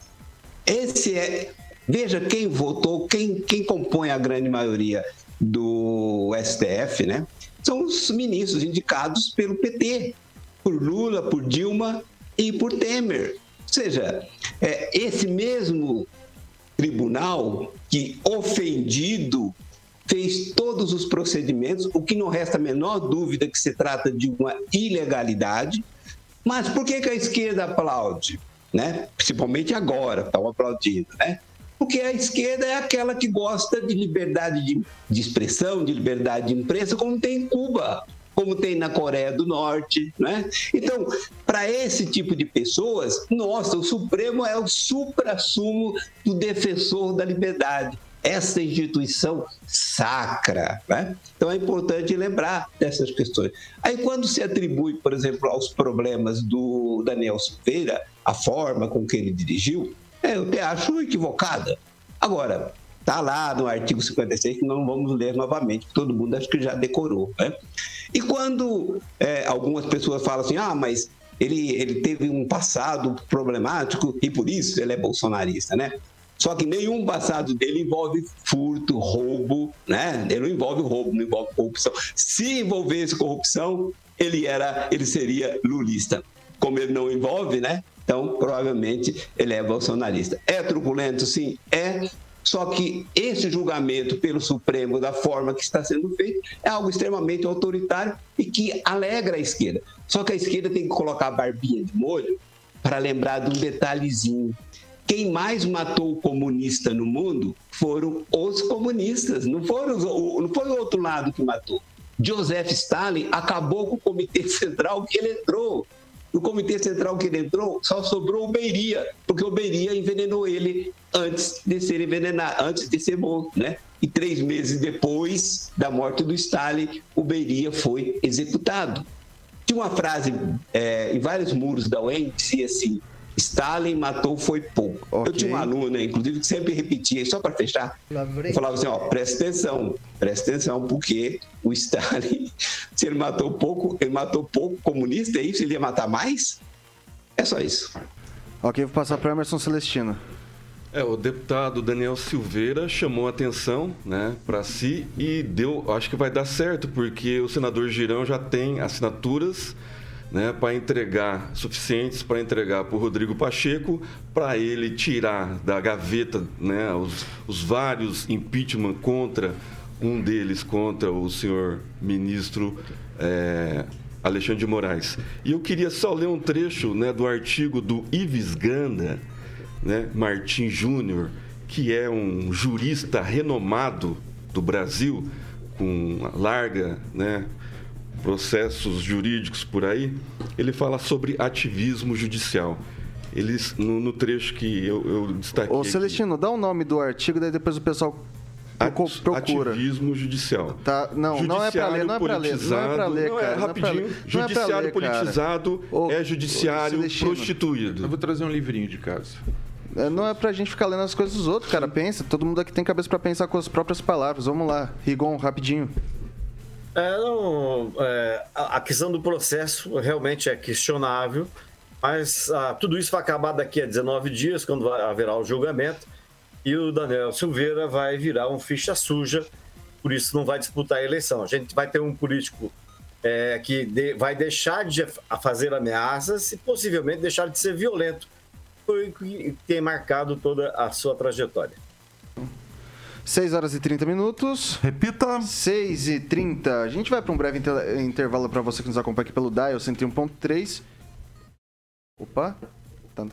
Speaker 6: esse é. Veja quem votou, quem, quem compõe a grande maioria do STF, né? São os ministros indicados pelo PT, por Lula, por Dilma e por Temer. Ou seja, é, esse mesmo tribunal que, ofendido, fez todos os procedimentos, o que não resta a menor dúvida que se trata de uma ilegalidade. Mas por que, que a esquerda aplaude? Né? Principalmente agora, estão aplaudindo, né? Porque a esquerda é aquela que gosta de liberdade de, de expressão, de liberdade de imprensa, como tem em Cuba como tem na Coreia do Norte, né? Então, para esse tipo de pessoas, nossa, o Supremo é o supra-sumo do defensor da liberdade essa instituição sacra. Né? Então é importante lembrar dessas questões. Aí, quando se atribui, por exemplo, aos problemas do Daniel Silveira, a forma com que ele dirigiu, é, eu até acho equivocada. Agora, está lá no artigo 56, que não vamos ler novamente, todo mundo acho que já decorou. Né? E quando é, algumas pessoas falam assim, ah, mas ele, ele teve um passado problemático e por isso ele é bolsonarista, né? Só que nenhum passado dele envolve furto, roubo, né? Ele não envolve roubo, não envolve corrupção. Se envolvesse corrupção, ele era, ele seria lulista. Como ele não envolve, né? Então, provavelmente ele é bolsonarista. É truculento, sim, é. Só que esse julgamento pelo Supremo, da forma que está sendo feito, é algo extremamente autoritário e que alegra a esquerda. Só que a esquerda tem que colocar a barbinha de molho para lembrar de um detalhezinho quem mais matou o comunista no mundo foram os comunistas, não, foram, não foi o outro lado que matou. Joseph Stalin acabou com o Comitê Central que ele entrou. No Comitê Central que ele entrou, só sobrou o Beria, porque o Beria envenenou ele antes de ser envenenado, antes de ser morto, né? E três meses depois da morte do Stalin, o Beria foi executado. Tinha uma frase é, em vários muros da UEM que dizia assim: Stalin matou foi pouco. Okay. Eu tinha uma aluna, inclusive, que sempre repetia, só para fechar, eu falava assim, ó, presta atenção, presta atenção, porque o Stalin, se ele matou pouco, ele matou pouco comunista, é isso? Ele ia matar mais? É só isso.
Speaker 1: Ok, vou passar para Emerson Celestino.
Speaker 3: É, o deputado Daniel Silveira chamou atenção, né, para si e deu, acho que vai dar certo, porque o senador Girão já tem assinaturas né, para entregar, suficientes para entregar para o Rodrigo Pacheco, para ele tirar da gaveta né, os, os vários impeachment contra, um deles contra o senhor ministro é, Alexandre de Moraes. E eu queria só ler um trecho né, do artigo do Ives Ganda, né, Júnior, que é um jurista renomado do Brasil, com larga né, processos jurídicos por aí, ele fala sobre ativismo judicial. Eles, no, no trecho que eu, eu destaquei.
Speaker 1: Ô, Celestino, aqui, dá o nome do artigo, daí depois o pessoal procura.
Speaker 3: Ativismo judicial.
Speaker 1: Tá, não, não é para ler, não é para ler, não é para ler,
Speaker 3: não é, rapidinho. É judiciário ler, politizado ô, é judiciário prostituído.
Speaker 10: Eu vou trazer um livrinho de casa.
Speaker 1: É, não é pra gente ficar lendo as coisas dos outros, cara. Pensa, todo mundo aqui tem cabeça para pensar com as próprias palavras. Vamos lá, Rigon, rapidinho.
Speaker 7: É, não, é, a questão do processo realmente é questionável, mas ah, tudo isso vai acabar daqui a 19 dias, quando vai, haverá o julgamento, e o Daniel Silveira vai virar um ficha suja, por isso não vai disputar a eleição. A gente vai ter um político é, que de, vai deixar de fazer ameaças e possivelmente deixar de ser violento, foi o que tem marcado toda a sua trajetória.
Speaker 1: 6 horas e 30 minutos.
Speaker 5: Repita.
Speaker 1: 6 e 30. A gente vai para um breve inter intervalo para você que nos acompanha aqui pelo Dial 101.3. Opa. Tá.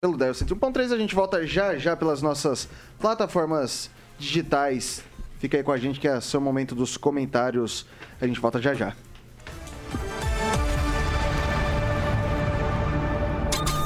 Speaker 1: Pelo Dial 101.3 a gente volta já já pelas nossas plataformas digitais. Fica aí com a gente que é seu momento dos comentários. A gente volta já já.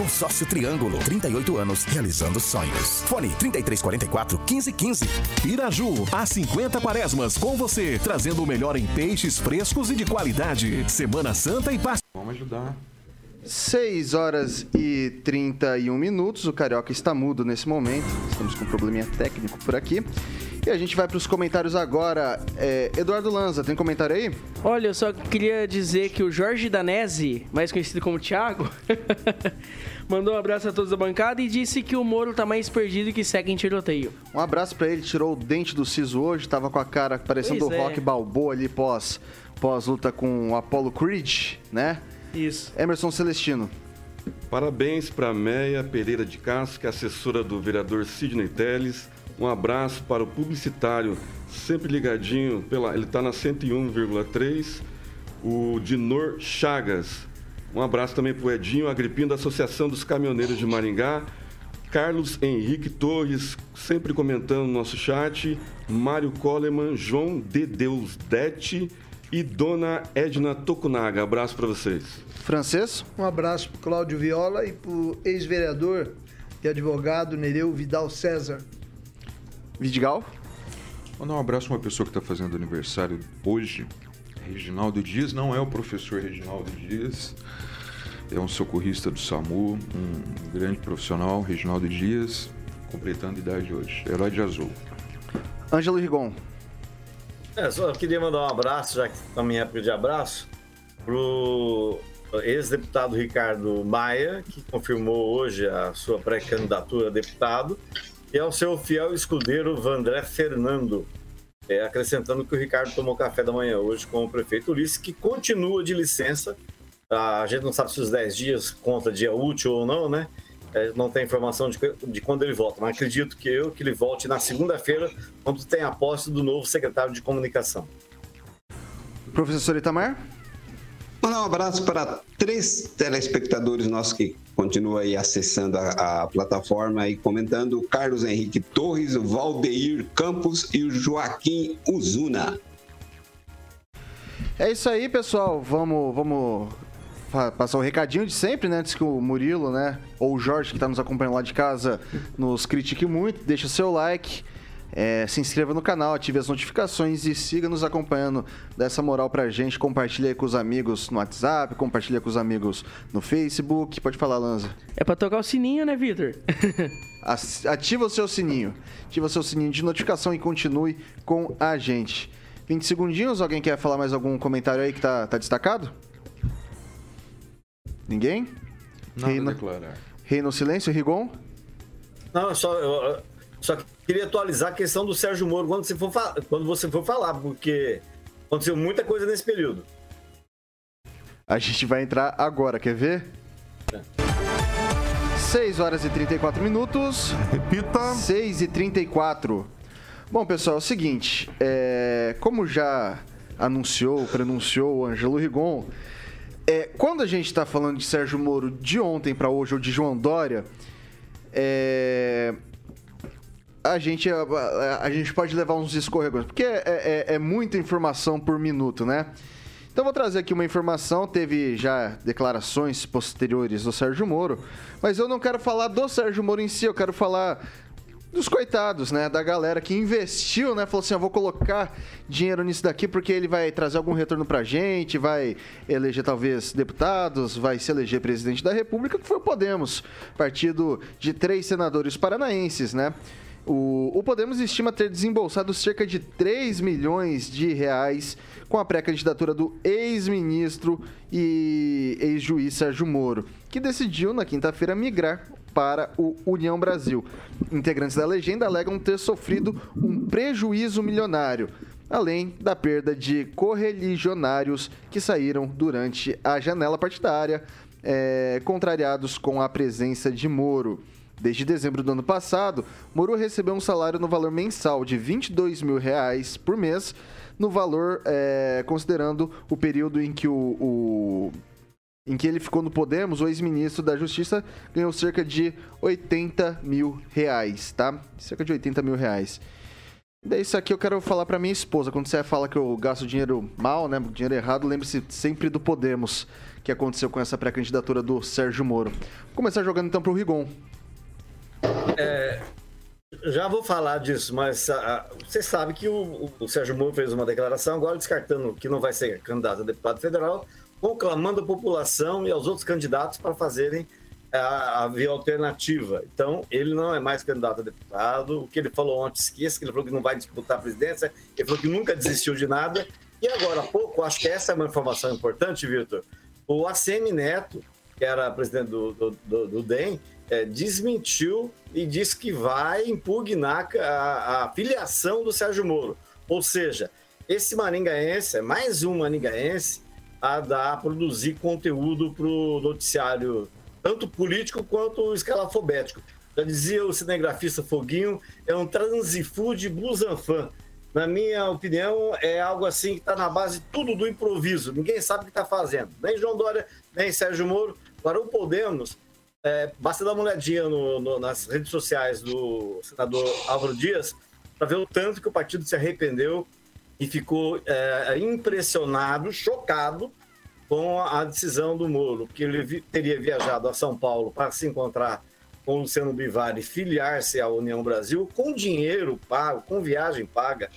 Speaker 11: Consórcio Triângulo, 38 anos, realizando sonhos. Fone 3344 1515.
Speaker 12: Piraju, há 50 quaresmas com você, trazendo o melhor em peixes frescos e de qualidade. Semana Santa e Páscoa.
Speaker 10: Vamos ajudar.
Speaker 1: 6 horas e 31 minutos. O Carioca está mudo nesse momento. Estamos com um probleminha técnico por aqui. E a gente vai para os comentários agora. É, Eduardo Lanza, tem comentário aí?
Speaker 2: Olha, eu só queria dizer que o Jorge Danese, mais conhecido como Thiago, mandou um abraço a todos da bancada e disse que o Moro tá mais perdido que segue em tiroteio.
Speaker 1: Um abraço para ele, tirou o dente do siso hoje, tava com a cara parecendo
Speaker 2: Pois
Speaker 1: o
Speaker 2: é.
Speaker 1: Rock Balboa ali pós, pós luta com o Apollo Creed, né?
Speaker 2: Isso.
Speaker 1: Emerson Celestino.
Speaker 3: Parabéns para Meia Pereira de Castro, que é assessora do vereador Sidney Teles. Um abraço para o publicitário, sempre ligadinho, pela, ele está na 101,3, o Dinor Chagas. Um abraço também para o Edinho Agripino, da Associação dos Caminhoneiros de Maringá. Carlos Henrique Torres, sempre comentando no nosso chat. Mário Coleman, João de Deus Dete e Dona Edna Tokunaga. Abraço para vocês.
Speaker 1: Francês?
Speaker 4: Um abraço pro Cláudio Viola e pro ex-vereador e advogado Nereu Vidal César.
Speaker 1: Vidigal?
Speaker 10: Mandar um abraço para uma pessoa que está fazendo aniversário hoje. Reginaldo Dias não é o professor Reginaldo Dias, é um socorrista do SAMU, um grande profissional, Reginaldo Dias, completando idade hoje. Herói de azul.
Speaker 1: Ângelo Rigon.
Speaker 7: É, só queria mandar um abraço, já que estamos em época de abraço, pro ex-deputado Ricardo Maia, que confirmou hoje a sua pré-candidatura a deputado, e ao seu fiel escudeiro Vandré Fernando, é, acrescentando que o Ricardo tomou café da manhã hoje com o prefeito Ulisses, que continua de licença. A gente não sabe se os 10 dias conta dia útil ou não, né? É, não tem informação de, de quando ele volta, mas acredito que eu que ele volte na segunda-feira, quando tem a posse do novo secretário de comunicação.
Speaker 1: Professor Itamar?
Speaker 6: Mandar um abraço para três telespectadores nossos que continuam aí acessando a, a plataforma e comentando: o Carlos Henrique Torres, o Valdeir Campos e o Joaquim Uzuna.
Speaker 1: É isso aí, pessoal. Vamos, vamos passar o recadinho de sempre, né? Antes que o Murilo, né? Ou o Jorge, que está nos acompanhando lá de casa, nos critique muito. Deixa o seu like. é, se inscreva no canal, ative as notificações e siga nos acompanhando. Dá essa moral pra gente. Compartilha aí com os amigos no WhatsApp, compartilha com os amigos no Facebook. Pode falar, Lanza.
Speaker 2: É pra tocar o sininho, né, Vitor?
Speaker 1: Ativa o seu sininho. Ativa o seu sininho de notificação e continue com a gente. 20 segundinhos, alguém quer falar mais algum comentário aí que tá, tá destacado? Ninguém?
Speaker 10: Nada
Speaker 1: Reina,
Speaker 10: declarar.
Speaker 1: reina o silêncio, Rigon?
Speaker 7: Não, eu só, eu, só queria atualizar a questão do Sérgio Moro quando você for, quando você for falar, porque aconteceu muita coisa nesse período.
Speaker 1: A gente vai entrar agora, quer ver? 6 horas e 34 minutos.
Speaker 5: Repita.
Speaker 1: 6 e 34. Bom, pessoal, é o seguinte. é, como já anunciou, pronunciou o Ângelo Rigon, é, quando a gente está falando de Sérgio Moro de ontem para hoje ou de João Dória, é, a gente, a, a- gente pode levar uns escorregões, porque é, é- é muita informação por minuto, né? Então vou trazer aqui uma informação, teve já declarações posteriores do Sérgio Moro, mas eu não quero falar do Sérgio Moro em si, eu quero falar dos coitados, né? Da galera que investiu, né? Falou assim, eu vou colocar dinheiro nisso daqui porque ele vai trazer algum retorno pra gente, vai eleger talvez deputados, vai se eleger presidente da República, que foi o Podemos, partido de três senadores paranaenses, né? O, o Podemos estima ter desembolsado cerca de 3 milhões de reais com a pré-candidatura do ex-ministro e ex-juiz Sérgio Moro, que decidiu na quinta-feira migrar para o União Brasil. Integrantes da legenda alegam ter sofrido um prejuízo milionário, além da perda de correligionários que saíram durante a janela partidária, eh, contrariados com a presença de Moro. Desde dezembro do ano passado, Moro recebeu um salário no valor mensal de 22 mil reais por mês, no valor é, considerando o período em que o, o em que ele ficou no Podemos, o ex-ministro da Justiça ganhou cerca de 80 mil reais, tá? Cerca de 80 mil reais. Daí isso aqui eu quero falar pra minha esposa. Quando você fala que eu gasto dinheiro mal, né? Dinheiro errado, lembre-se sempre do Podemos, que aconteceu com essa pré-candidatura do Sérgio Moro. Vou começar jogando então pro Rigon.
Speaker 7: É, já vou falar disso, mas ah, você sabe que o, o Sérgio Moro fez uma declaração agora descartando que não vai ser candidato a deputado federal, conclamando a população e aos outros candidatos para fazerem a, a, via alternativa. Então, ele não é mais candidato a deputado. O que ele falou ontem, esqueça, que ele falou que não vai disputar a presidência, ele falou que nunca desistiu de nada. E agora há pouco, acho que essa é uma informação importante, Vitor, o ACM Neto, que era presidente do, do, do, do DEM, é, desmentiu e disse que vai impugnar a, a filiação do Sérgio Moro. Ou seja, esse maringaense é mais um maringaense a dar, a produzir conteúdo para o noticiário, tanto político quanto escalafobético. Já dizia o cinegrafista Foguinho, é um transifood busanfan. Na minha opinião, é algo assim que está na base tudo do improviso. Ninguém sabe o que está fazendo. Nem João Dória, nem Sérgio Moro. Agora, o Podemos, é, basta dar uma olhadinha no, no, nas redes sociais do senador Álvaro Dias para ver o tanto que o partido se arrependeu e ficou é, impressionado, chocado com a decisão do Moro, que ele vi, teria viajado a São Paulo para se encontrar com Luciano Bivar e filiar-se à União Brasil com dinheiro pago, com viagem paga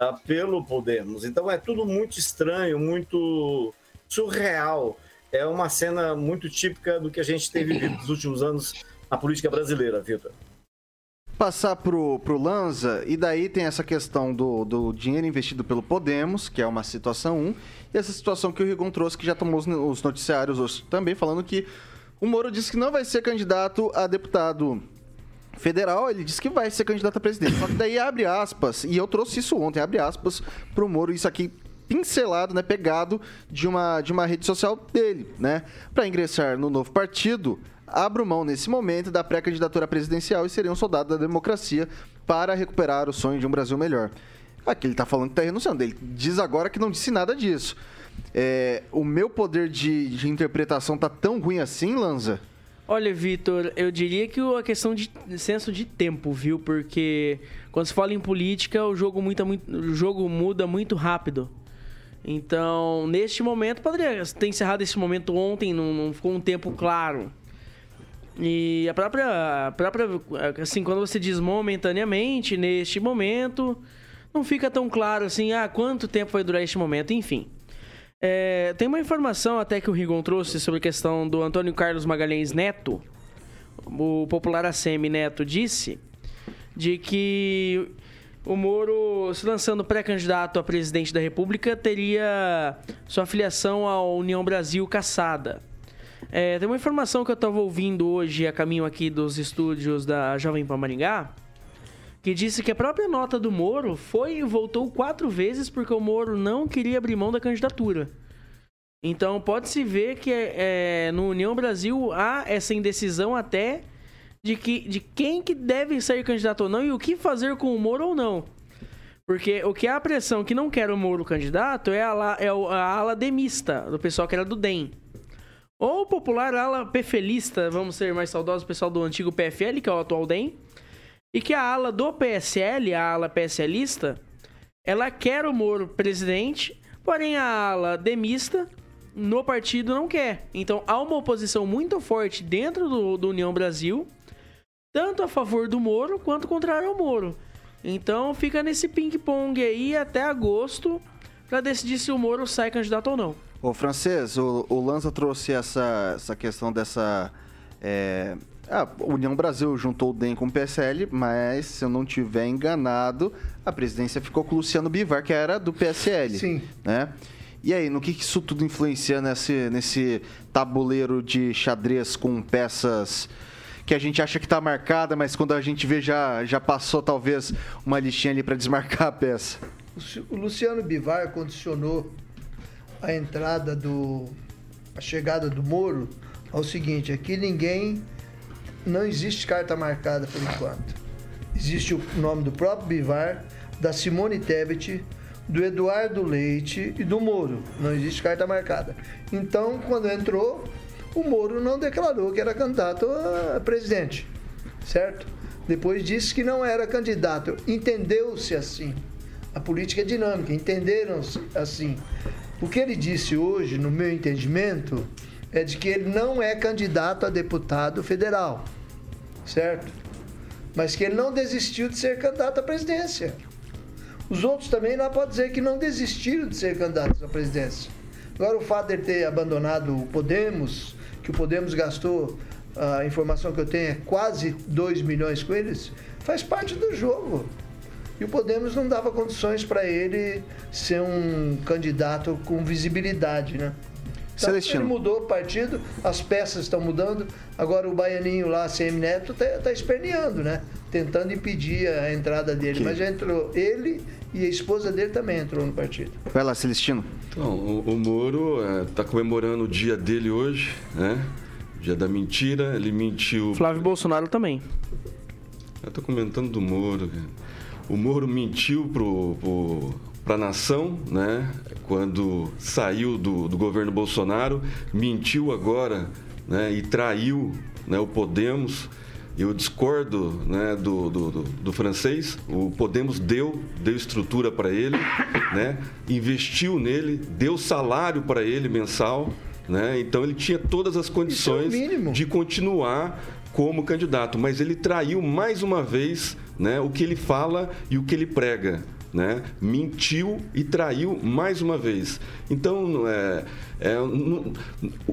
Speaker 7: uh, pelo Podemos. Então é tudo muito estranho, muito surreal. É uma cena muito típica do que a gente tem vivido nos últimos anos na política brasileira, Vitor
Speaker 1: passar pro, pro Lanza, e daí tem essa questão do, do dinheiro investido pelo Podemos, que é uma situação 1, e essa situação que o Rigon trouxe, que já tomou os, os noticiários hoje, também, falando que o Moro disse que não vai ser candidato a deputado federal, ele disse que vai ser candidato a presidente. Só que daí abre aspas, e eu trouxe isso ontem, abre aspas pro Moro, isso aqui pincelado, né, pegado de uma, de uma rede social dele, né? Para ingressar no novo partido, abro mão nesse momento da pré-candidatura presidencial e seria um soldado da democracia para recuperar o sonho de um Brasil melhor. Aqui ele está falando que está renunciando. Ele diz agora que não disse nada disso. É, o meu poder de, de interpretação tá tão ruim assim, Lanza?
Speaker 2: Olha, Vitor, eu diria que a questão de senso de tempo, viu? Porque quando se fala em política, o jogo, muito, o jogo muda muito rápido. Então, neste momento, poderia ter encerrado esse momento ontem, não, não ficou um tempo claro. E a própria, a própria. Assim, quando você diz momentaneamente, neste momento, não fica tão claro assim, ah, quanto tempo vai durar este momento, enfim. É, tem uma informação até que o Rigon trouxe sobre a questão do Antônio Carlos Magalhães Neto. O popular ACM Neto disse de que o Moro, se lançando pré-candidato a presidente da República, teria sua filiação à União Brasil caçada. É, tem uma informação que eu estava ouvindo hoje a caminho aqui dos estúdios da Jovem Pan Maringá, que disse que a própria nota do Moro foi e voltou quatro vezes porque o Moro não queria abrir mão da candidatura. Então pode-se ver que é, no União Brasil há essa indecisão até de, que, de quem que deve ser candidato ou não e o que fazer com o Moro ou não. Porque o que há a pressão que não quer o Moro candidato é a, é a ala demista, do pessoal que era do DEM. Ou popular ala pefelista, vamos ser mais saudosos, pessoal do antigo PFL, que é o atual DEM. E que a ala do PSL, a ala PSLista, ela quer o Moro presidente, porém a ala demista no partido não quer. Então há uma oposição muito forte dentro do, do União Brasil, tanto a favor do Moro quanto contrário ao Moro. Então fica nesse ping-pong aí até agosto para decidir se o Moro sai candidato ou não.
Speaker 1: Ô, francês, o, o Lanza trouxe essa, essa questão dessa. É, a União Brasil juntou o DEM com o PSL, mas se eu não tiver enganado, a presidência ficou com o Luciano Bivar, que era do PSL.
Speaker 4: Sim.
Speaker 1: Né? E aí, no que, que isso tudo influencia nesse, nesse tabuleiro de xadrez com peças que a gente acha que está marcada, mas quando a gente vê já, já passou talvez uma listinha ali para desmarcar a peça?
Speaker 4: O Luciano Bivar condicionou a entrada do. a chegada do Moro ao seguinte: aqui ninguém não existe carta marcada por enquanto. Existe o nome do próprio Bivar, da Simone Tebet, do Eduardo Leite e do Moro. Não existe carta marcada. Então, quando entrou, o Moro não declarou que era candidato a presidente, certo? Depois disse que não era candidato. Entendeu-se assim. A política é dinâmica, entenderam-se assim. O que ele disse hoje, no meu entendimento, é de que ele não é candidato a deputado federal, certo? Mas que ele não desistiu de ser candidato à presidência. Os outros também não podem dizer que não desistiram de ser candidatos à presidência. Agora, o fato de ele ter abandonado o Podemos, que o Podemos gastou, a informação que eu tenho é quase 2 milhões com eles, faz parte do jogo. E o Podemos não dava condições para ele ser um candidato com visibilidade, né? Então,
Speaker 1: Celestino.
Speaker 4: ele mudou o partido, as peças estão mudando. Agora o baianinho lá, CM Neto, está tá esperneando, né? Tentando impedir a entrada dele. Mas já entrou ele e a esposa dele também entrou no partido.
Speaker 1: Vai lá, Celestino.
Speaker 3: Então, o, o Moro está comemorando o dia dele hoje, né? Dia da mentira, ele mentiu.
Speaker 2: Flávio Bolsonaro também.
Speaker 3: Eu tô comentando do Moro. cara. O Moro mentiu pro, pro, pra nação, né? Quando saiu do, do governo Bolsonaro, mentiu agora, né? E traiu né, o Podemos. Eu discordo né, do, do, do- do francês. O Podemos deu, deu estrutura para ele, né? investiu nele, deu salário para ele mensal. Né? Então ele tinha todas as condições de continuar como candidato, mas ele traiu mais uma vez né, o que ele fala e o que ele prega. Né? Mentiu e traiu mais uma vez. Então, é, é,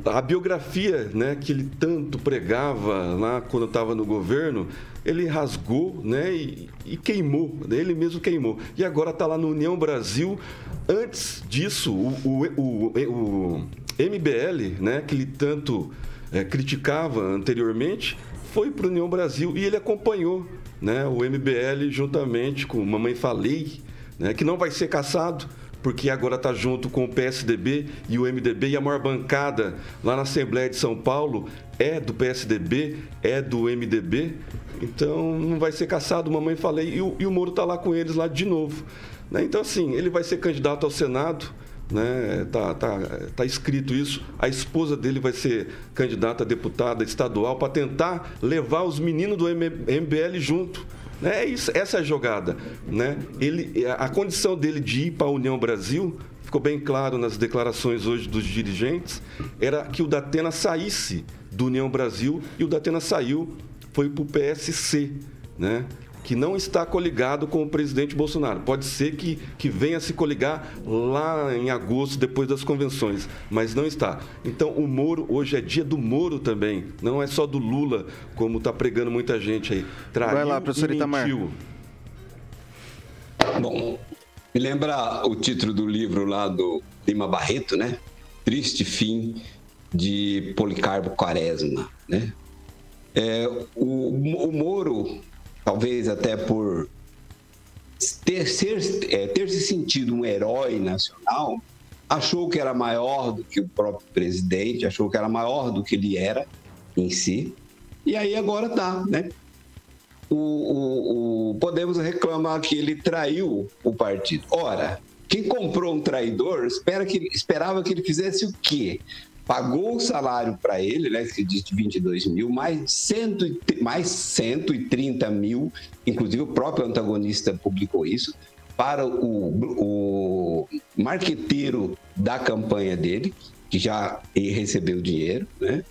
Speaker 3: a biografia né, que ele tanto pregava lá quando estava no governo, ele rasgou né, e, e queimou, né, ele mesmo queimou. E agora está lá no União Brasil. Antes disso, o, o, o, o MBL, né, que ele tanto é, criticava anteriormente, foi para o União Brasil e ele acompanhou né, o MBL juntamente com Mamãe Falei, né, que não vai ser caçado, porque agora está junto com o PSDB e o MDB e a maior bancada lá na Assembleia de São Paulo é do PSDB, é do MDB, então não vai ser caçado, Mamãe Falei, e o, e o Moro está lá com eles lá de novo. né? Então, assim, ele vai ser candidato ao Senado, né? Tá, tá, tá escrito isso. A esposa dele vai ser candidata a deputada estadual para tentar levar os meninos do MBL junto. Né? É isso, essa é a jogada. Né? Ele, a a condição dele de ir para a União Brasil, ficou bem claro nas declarações hoje dos dirigentes, era que o Datena saísse do União Brasil e o Datena saiu, foi para o PSC. Né? Que não está coligado com o presidente Bolsonaro. Pode ser que, que venha se coligar lá em agosto, depois das convenções, mas não está. Então, o Moro, hoje é dia do Moro também, não é só do Lula, como está pregando muita gente aí. Traiu
Speaker 1: Vai lá, professor Itamar.
Speaker 6: Bom, me lembra o título do livro lá do Lima Barreto, né? Triste Fim de Policarpo Quaresma, né? É, o, o Moro, talvez até por ter, ser, é, ter se sentido um herói nacional, achou que era maior do que o próprio presidente, achou que era maior do que ele era em si, e aí agora tá, né? o, o- o Podemos reclamar que ele traiu o partido. Ora, quem comprou um traidor espera que, esperava que ele fizesse o quê? Pagou o salário para ele, né, que diz de 22 mil, mais, cento, mais 130 mil, inclusive o próprio antagonista publicou isso, para o, o marqueteiro da campanha dele, que já recebeu dinheiro, né?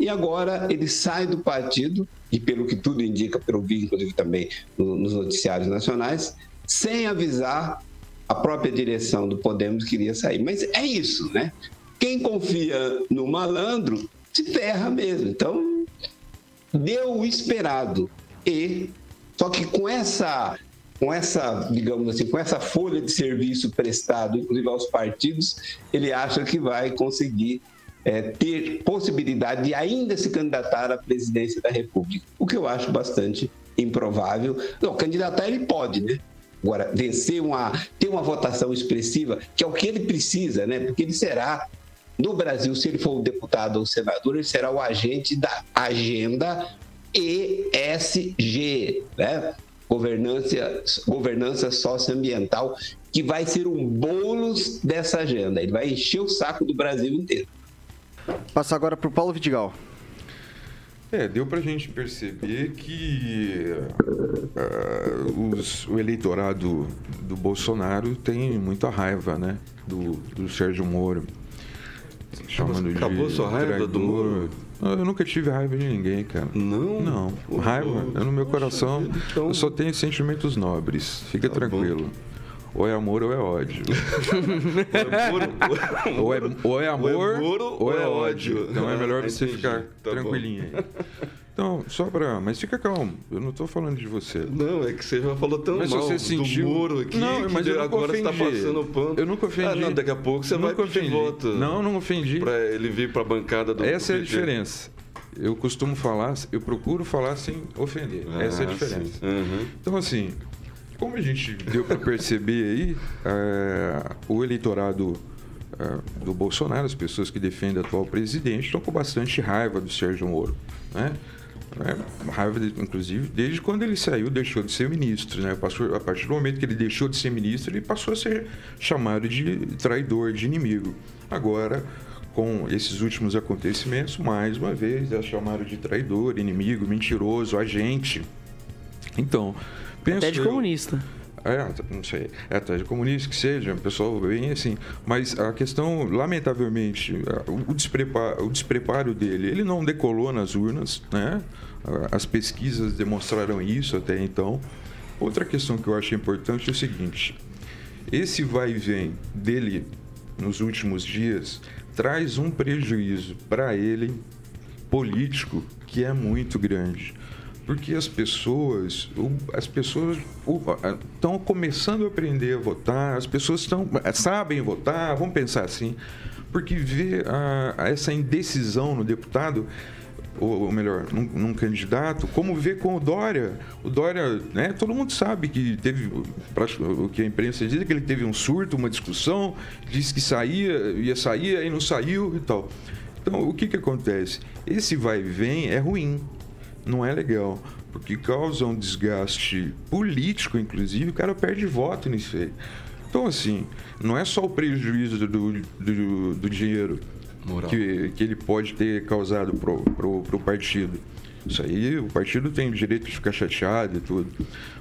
Speaker 6: E agora ele sai do partido, e pelo que tudo indica, pelo vi inclusive também no- nos noticiários nacionais, sem avisar a própria direção do Podemos que iria sair. Mas é isso, né? Quem confia no malandro se ferra mesmo. Então, deu o esperado. E só que com essa com essa, digamos assim, com essa folha de serviço prestado, inclusive aos partidos, ele acha que vai conseguir é, ter possibilidade de ainda se candidatar à presidência da República, o que eu acho bastante improvável. Não, candidatar ele pode, né? Agora, vencer uma, ter uma votação expressiva, que é o que ele precisa, né? Porque ele será, no Brasil, se ele for um deputado ou senador, ele será o agente da agenda ESG, né? Governança, governança socioambiental, que vai ser um bônus dessa agenda. Ele vai encher o saco do Brasil inteiro.
Speaker 1: Passar agora para o Paulo Vidigal.
Speaker 10: É, deu para a gente perceber que uh, os, o eleitorado do Bolsonaro tem muita raiva, né? Do, do Sérgio Moro. Chamando
Speaker 3: Acabou
Speaker 10: de
Speaker 3: sua raiva do Moro?
Speaker 10: Eu nunca tive raiva de ninguém, cara.
Speaker 3: Não?
Speaker 10: Não. Raiva, é no meu coração.
Speaker 3: então-
Speaker 10: Eu só tenho sentimentos nobres. Fica tranquilo. Ou é amor ou é ódio. ou, é, ou é amor
Speaker 3: muro
Speaker 10: ou é ódio. Então é melhor
Speaker 3: Ah,
Speaker 10: você
Speaker 3: entendi.
Speaker 10: ficar
Speaker 3: Tá
Speaker 10: tranquilinho aí. Então, só pra. Mas fica calmo, eu não tô falando de você.
Speaker 3: Não, é que você já falou tão
Speaker 10: Mas
Speaker 3: mal
Speaker 10: você
Speaker 3: do
Speaker 10: sentiu-
Speaker 3: Moro aqui
Speaker 10: Não, mas eu
Speaker 3: agora você tá
Speaker 10: ofendi.
Speaker 3: passando pano.
Speaker 10: Eu nunca ofendi.
Speaker 3: Ah, não, daqui a pouco você
Speaker 10: Nunca
Speaker 3: vai
Speaker 10: ofendi.
Speaker 3: voto.
Speaker 10: Não, não ofendi.
Speaker 3: Pra ele vir pra bancada do
Speaker 10: Essa é a
Speaker 3: do
Speaker 10: diferença. Eu costumo falar, eu procuro falar sem ofender. Essa é a
Speaker 3: Ah,
Speaker 10: diferença.
Speaker 3: Uhum.
Speaker 10: Então, assim, como a gente deu para perceber aí, é, o eleitorado é, do Bolsonaro, as pessoas que defendem o atual presidente, estão com bastante raiva do Sérgio Moro. Né? É, raiva, de- inclusive, desde quando ele saiu, deixou de ser ministro. Né? Passou, a partir do momento que ele deixou de ser ministro, ele passou a ser chamado de traidor, de inimigo. Agora, com esses últimos acontecimentos, mais uma vez, é chamado de traidor, inimigo, mentiroso, agente. Então, penso
Speaker 2: Até de
Speaker 10: eu-
Speaker 2: comunista.
Speaker 10: É, não sei. É, até de comunista que seja, um pessoal bem assim. Mas a questão, lamentavelmente, o despreparo, o despreparo dele, ele não decolou nas urnas, né? As pesquisas demonstraram isso até então. Outra questão que eu acho importante é o seguinte: esse vai e vem dele nos últimos dias traz um prejuízo para ele político que é muito grande. Porque as pessoas, as pessoas estão começando a aprender a votar, as pessoas estão sabem votar, vamos pensar assim, porque a essa indecisão no deputado, ou, melhor, num, num candidato, como ver com o Dória. O Dória, né? Todo mundo sabe que teve, o que a imprensa diz é que ele teve um surto, uma discussão, disse que saía, ia sair, aí não saiu e tal. Então, o que que acontece? Esse vai e vem é ruim, não é legal, porque causa um desgaste político, inclusive, o cara perde voto nisso aí. Então, assim, não é só o prejuízo do, do, do dinheiro que, que ele pode ter causado pro, pro, pro partido. Isso aí, o partido tem o direito de ficar chateado e tudo.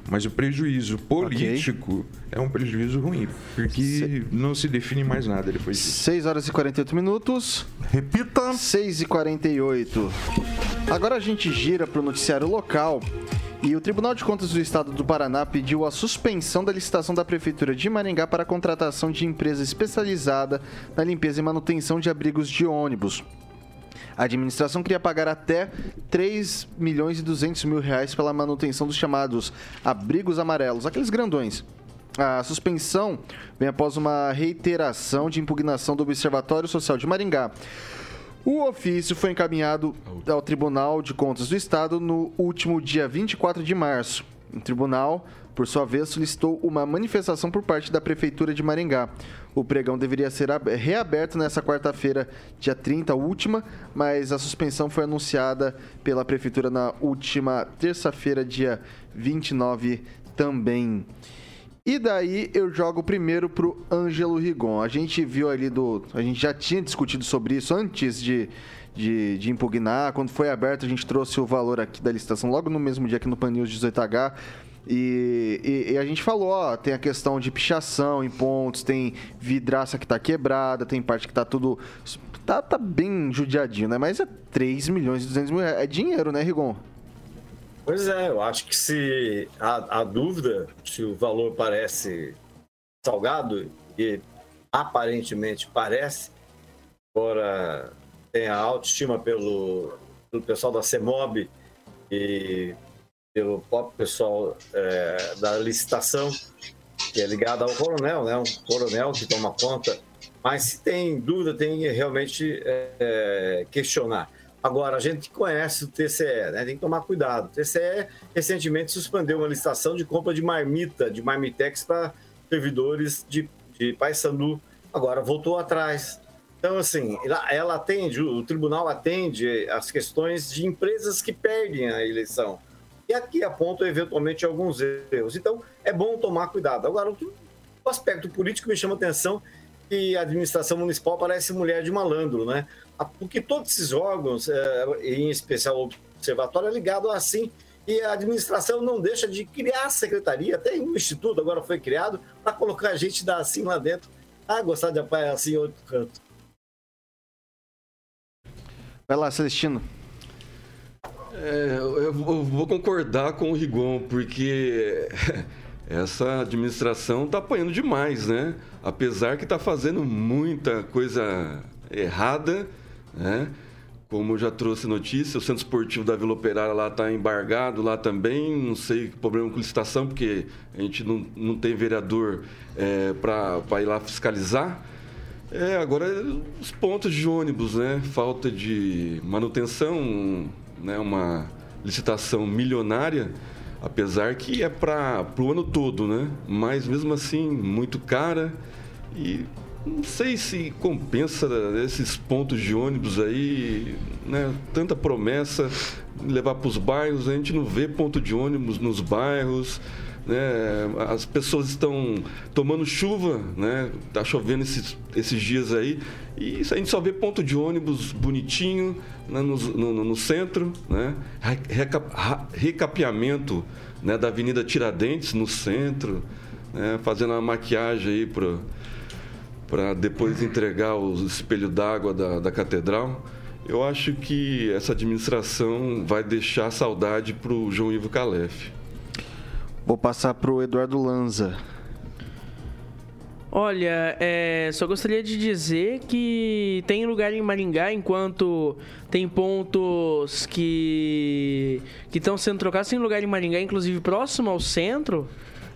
Speaker 10: Mas o prejuízo político é um prejuízo ruim, porque não se define mais nada depois disso.
Speaker 1: 6 horas e 48 minutos.
Speaker 5: Repita.
Speaker 1: 6 e 48. Agora a gente gira para o noticiário local. E o Tribunal de Contas do Estado do Paraná pediu a suspensão da licitação da Prefeitura de Maringá para a contratação de empresa especializada na limpeza e manutenção de abrigos de ônibus. A administração queria pagar até 3 milhões e 200 mil reais pela manutenção dos chamados abrigos amarelos, aqueles grandões. A suspensão vem após uma reiteração de impugnação do Observatório Social de Maringá. O ofício foi encaminhado ao Tribunal de Contas do Estado no último dia 24 de março. O tribunal, por sua vez, solicitou uma manifestação por parte da Prefeitura de Maringá. O pregão deveria ser ab- reaberto nessa quarta-feira, dia 30, a última, mas a suspensão foi anunciada pela Prefeitura na última terça-feira, dia 29 também. E daí eu jogo primeiro pro Ângelo Rigon. A gente viu ali do. A gente já tinha discutido sobre isso antes de, de, de impugnar. Quando foi aberto, a gente trouxe o valor aqui da licitação logo no mesmo dia aqui no Pan News 18H. E, e- e a gente falou, ó, tem a questão de pichação em pontos, tem vidraça que tá quebrada, tem parte que tá tudo. Tá, tá bem judiadinho, né? Mas é 3 milhões e 200 mil reais. É dinheiro, né, Rigon?
Speaker 7: Pois é, eu acho que se há, há dúvida se o valor parece salgado, e aparentemente parece, embora tenha autoestima pelo, pelo pessoal da CEMOB e pelo próprio pessoal é, da licitação, que é ligado ao coronel, né? Um coronel que toma conta. Mas se tem dúvida, tem que realmente é, é, questionar. Agora, a gente conhece o TCE, né? tem que tomar cuidado. O TCE recentemente suspendeu uma licitação de compra de marmita, de marmitex para servidores de, de Paysandu. Agora voltou atrás. Então, assim, ela, ela atende, o tribunal atende as questões de empresas que perdem a eleição. E aqui apontam eventualmente alguns erros. Então, é bom tomar cuidado. Agora, o aspecto político me chama a atenção que a administração municipal parece mulher de malandro, né? Porque todos esses órgãos, é, em especial o observatório, é ligado assim e a administração não deixa de criar a secretaria, até um instituto agora foi criado para colocar a gente da assim lá dentro. Ah, gostar de apoiar assim em outro canto.
Speaker 1: Vai lá, Celestino.
Speaker 3: É, eu vou concordar com o Rigon, porque essa administração está apanhando demais, né? Apesar que está fazendo muita coisa errada, né? Como já trouxe notícia, o Centro Esportivo da Vila Operária lá está embargado lá também. Não sei que problema com licitação, porque a gente não, não tem vereador é, para ir lá fiscalizar. É, agora os pontos de ônibus, né? Falta de manutenção, né? Uma licitação milionária, apesar que é para o ano todo, né? Mas mesmo assim muito cara e não sei se compensa esses pontos de ônibus aí, né? Tanta promessa levar para os bairros, a gente não vê ponto de ônibus nos bairros. Né? As pessoas estão tomando chuva, né? Tá chovendo esses, esses dias aí e a gente só vê ponto de ônibus bonitinho né? no, no, no, centro, né? recapeamento né? da Avenida Tiradentes no centro, né? fazendo uma maquiagem aí para para depois entregar o espelho d'água da, da catedral. Eu acho que essa administração vai deixar saudade para o João Ivo Calef.
Speaker 1: Vou passar para o Eduardo Lanza.
Speaker 2: Olha, é, só gostaria de dizer que tem lugar em Maringá, enquanto tem pontos que que estão sendo trocados, tem lugar em Maringá, inclusive próximo ao centro,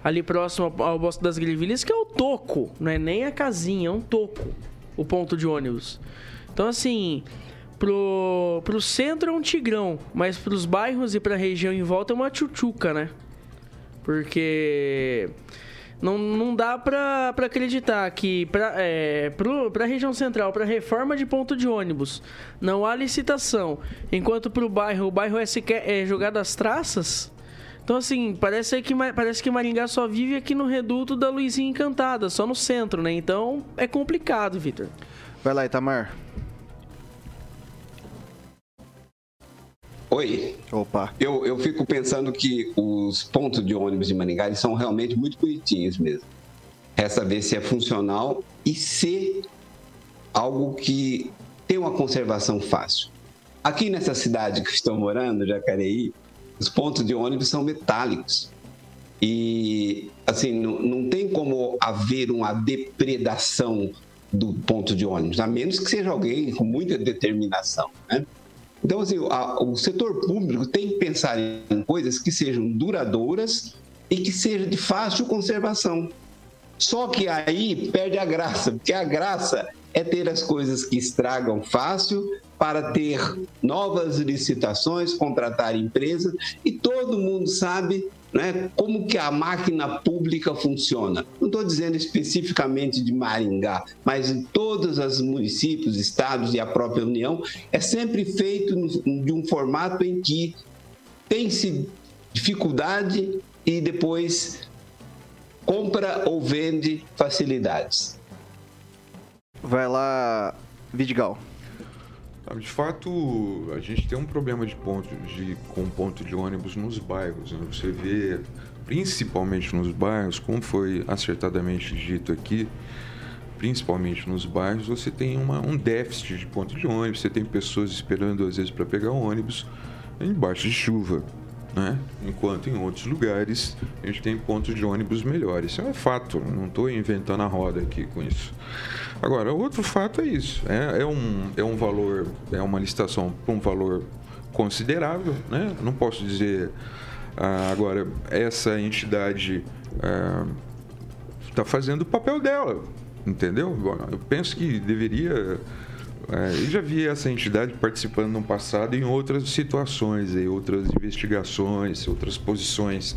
Speaker 2: ali próximo ao Bosque das Grivilhas, que é o toco, não é nem a casinha, é um toco, o ponto de ônibus. Então, assim, pro, pro centro é um tigrão, mas pros bairros e pra região em volta é uma tchutchuca, né? Porque não, não dá pra, acreditar que pra, é, pro, região central, pra reforma de ponto de ônibus, não há licitação, enquanto pro bairro, o bairro é, sequer, é jogado às traças então, assim, parece que, parece que Maringá só vive aqui no reduto da Luizinha Encantada, só no centro, né? Então, é complicado, Vitor.
Speaker 1: Vai lá, Itamar.
Speaker 6: Oi.
Speaker 1: Opa.
Speaker 6: Eu, eu fico pensando que os pontos de ônibus de Maringá são realmente muito bonitinhos mesmo. Resta ver se é funcional e se algo que tem uma conservação fácil. Aqui nessa cidade que estou morando, Jacareí, os pontos de ônibus são metálicos. E, assim, não, não tem como haver uma depredação do ponto de ônibus, a menos que seja alguém com muita determinação, né? Então, assim, a, o setor público tem que pensar em coisas que sejam duradouras e que sejam de fácil conservação. Só que aí perde a graça, porque a graça é ter as coisas que estragam fácil para ter novas licitações, contratar empresas e todo mundo sabe né, como que a máquina pública funciona. Não estou dizendo especificamente de Maringá, mas em todos os municípios, estados e a própria União, é sempre feito de um formato em que tem-se dificuldade e depois compra ou vende facilidades.
Speaker 1: Vai lá, Vidigal.
Speaker 10: De fato, a gente tem um problema de ponto de, com ponto de ônibus nos bairros. Né? Você vê, principalmente nos bairros, como foi acertadamente dito aqui, principalmente nos bairros, você tem uma, um déficit de ponto de ônibus, você tem pessoas esperando às vezes para pegar ônibus embaixo de chuva. Né? Enquanto em outros lugares a gente tem pontos de ônibus melhores. Isso é um fato, não estou inventando a roda aqui com isso. Agora, outro fato é isso. É, é, um, é um valor, é uma licitação por um valor considerável, né? Não posso dizer ah, agora essa entidade está ah, fazendo o papel dela, entendeu? Eu penso que deveria é, eu já vi essa entidade participando no passado em outras situações, em outras investigações, outras posições.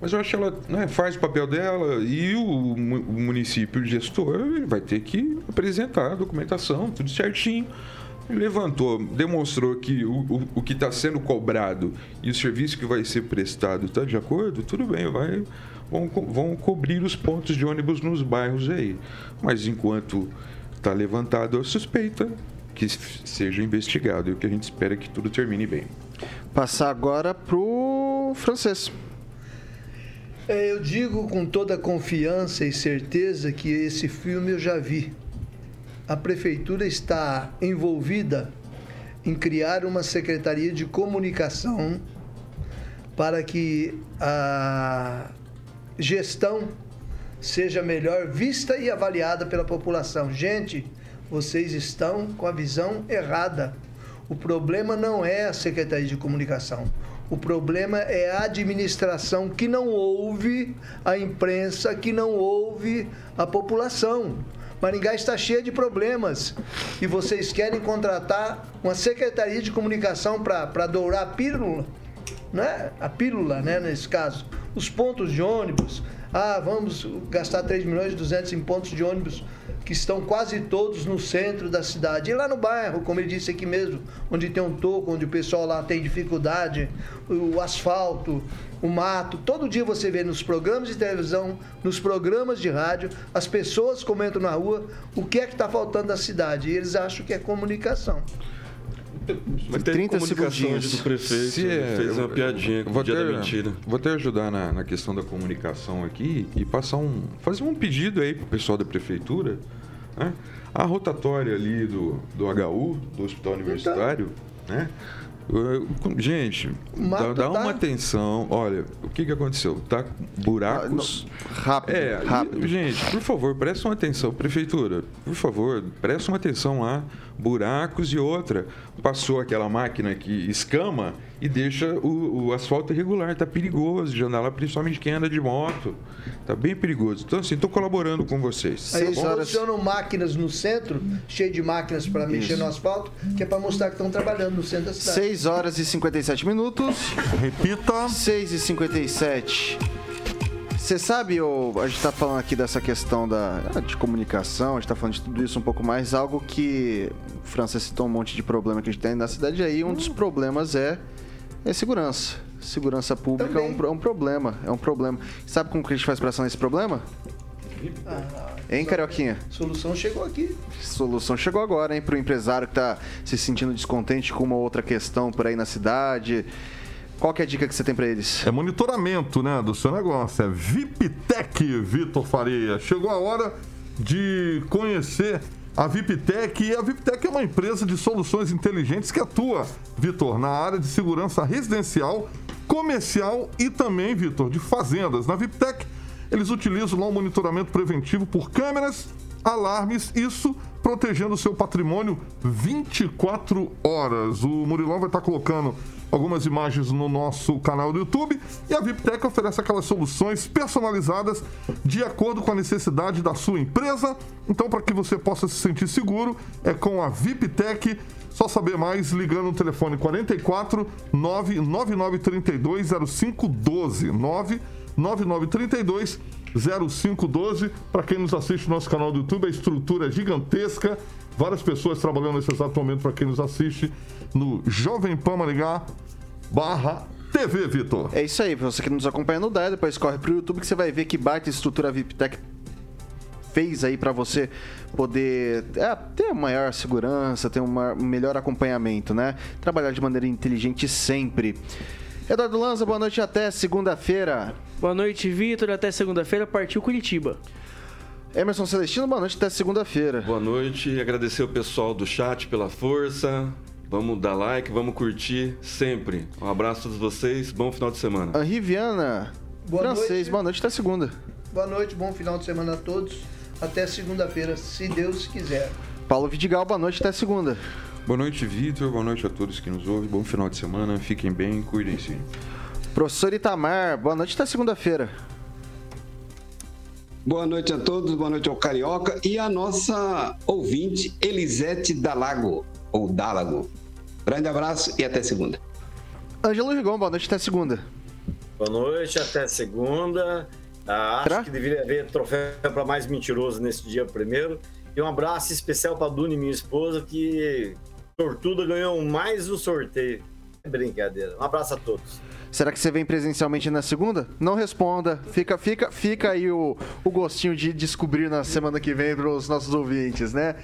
Speaker 10: Mas eu acho que ela né, faz o papel dela e o, o município o gestor vai ter que apresentar a documentação, tudo certinho. Levantou, demonstrou que o, o, o que está sendo cobrado e o serviço que vai ser prestado está de acordo, tudo bem, vai, vão, vão cobrir os pontos de ônibus nos bairros aí. Mas enquanto está levantada a suspeita, que seja investigado. E o que a gente espera é que tudo termine bem.
Speaker 1: Passar agora pro francês.
Speaker 4: É, eu digo com toda confiança e certeza que esse filme eu já vi. A prefeitura está envolvida em criar uma secretaria de comunicação para que a gestão seja melhor vista e avaliada pela população. Gente, vocês estão com a visão errada. O problema não é a Secretaria de Comunicação. O problema é a administração que não ouve a imprensa, que não ouve a população. Maringá está cheia de problemas e vocês querem contratar uma Secretaria de Comunicação para dourar a pílula? né? a pílula, né, nesse caso, os pontos de ônibus. Ah, vamos gastar 3 milhões e 200 em pontos de ônibus que estão quase todos no centro da cidade. E lá no bairro, como ele disse aqui mesmo, onde tem um toco, onde o pessoal lá tem dificuldade, o asfalto, o mato. Todo dia você vê nos programas de televisão, nos programas de rádio, as pessoas comentam na rua o que é que está faltando na cidade. E eles acham que é comunicação.
Speaker 3: Mas teve
Speaker 1: 30
Speaker 3: comunicação
Speaker 1: segundinhos.
Speaker 3: do prefeito,
Speaker 10: Se é,
Speaker 3: fez uma piadinha com
Speaker 10: vou
Speaker 3: o dia da
Speaker 10: até-
Speaker 3: mentira.
Speaker 10: Vou até ajudar na, na questão da comunicação aqui e passar um, fazer um pedido aí pro pessoal da prefeitura. né? A rotatória ali do, do HU, do Hospital Universitário, né? Uh, com- Gente, dá, dá
Speaker 4: tá-
Speaker 10: uma atenção. Olha, o que, que aconteceu? Tá buracos.
Speaker 1: Rápido,
Speaker 10: É,
Speaker 1: rápido.
Speaker 10: e, gente, por favor, prestem atenção, prefeitura, por favor, prestem atenção lá. Buracos e outra. Passou aquela máquina que escama e deixa o, o asfalto irregular. Tá perigoso de andar lá, principalmente quem anda de moto. Tá bem perigoso. Então, assim, tô colaborando com vocês.
Speaker 4: Aí
Speaker 10: tá
Speaker 4: eles
Speaker 10: bom?
Speaker 4: posicionam máquinas no centro, cheio de máquinas para mexer no asfalto, que é para mostrar que estão trabalhando no centro da cidade.
Speaker 1: 6 horas e 57 minutos.
Speaker 5: Repita.
Speaker 1: 6 e 57. Você sabe, ô, a gente tá falando aqui dessa questão da, de comunicação, a gente tá falando de tudo isso um pouco mais, algo que o França citou um monte de problema que a gente tem na cidade aí, um dos problemas é, é segurança. Segurança pública é um, é um problema, é um problema. Sabe como que a gente faz pra ação nesse problema? Hein, Carioquinha?
Speaker 4: Solução chegou aqui.
Speaker 1: Solução chegou agora, hein, pro empresário que tá se sentindo descontente com uma outra questão por aí na cidade. Qual é a dica que você tem pra eles?
Speaker 5: É monitoramento, né, do seu negócio. É VIPTEC, Vitor Faria. Chegou a hora de conhecer a VIPTEC. E a VIPTEC é uma empresa de soluções inteligentes que atua, Vitor, na área de segurança residencial, comercial e também, Vitor, de fazendas. Na VIPTEC, eles utilizam lá um monitoramento preventivo por câmeras, alarmes, isso protegendo o seu patrimônio 24 horas. O Murilão vai estar colocando algumas imagens no nosso canal do YouTube e a VIPTEC oferece aquelas soluções personalizadas de acordo com a necessidade da sua empresa. Então, para que você possa se sentir seguro, é com a VIPTEC. Só saber mais ligando no telefone 44 99932 0512 99932 0512. Para quem nos assiste no nosso canal do YouTube, a estrutura é gigantesca. Várias pessoas trabalhando nesse exato momento para quem nos assiste no Jovem Pan Maringá barra TV, Vitor.
Speaker 1: É isso aí, pra você que nos acompanha no DAE, depois corre pro YouTube que você vai ver que baita estrutura a VIPTech fez aí pra você poder é, ter maior segurança, ter um melhor acompanhamento, né? Trabalhar de maneira inteligente sempre. Eduardo Lanza, boa noite até segunda-feira.
Speaker 2: Boa noite, Vitor. Até segunda-feira, partiu Curitiba.
Speaker 1: Emerson Celestino, boa noite até segunda-feira.
Speaker 3: Boa noite, agradecer o pessoal do chat pela força. Vamos dar like, vamos curtir sempre. Um abraço a todos vocês, bom final de semana.
Speaker 1: Henri Viana,
Speaker 4: Boa
Speaker 1: francês,
Speaker 4: noite.
Speaker 1: boa noite até segunda.
Speaker 4: Boa noite, bom final de semana a todos. Até segunda-feira, se Deus quiser.
Speaker 1: Paulo Vidigal, boa noite até segunda.
Speaker 10: Boa noite, Vitor. Boa noite a todos que nos ouvem. Bom final de semana. Fiquem bem, cuidem-se.
Speaker 1: Professor Itamar, boa noite até segunda-feira.
Speaker 6: Boa noite a todos, boa noite ao Carioca e a nossa ouvinte Elisete Dalago, ou Dálago. Grande abraço e até segunda.
Speaker 1: Ângelo Rigon, boa noite até segunda.
Speaker 7: Boa noite, até segunda. Ah, acho
Speaker 1: Será?
Speaker 7: que deveria haver troféu para mais mentiroso nesse dia primeiro. E um abraço especial para Duni, minha esposa, que sortuda ganhou mais um sorteio. É brincadeira. Um abraço a todos.
Speaker 1: Será que você vem presencialmente na segunda? Não responda. Fica, fica, fica aí o, o gostinho de descobrir na semana que vem para os nossos ouvintes, né?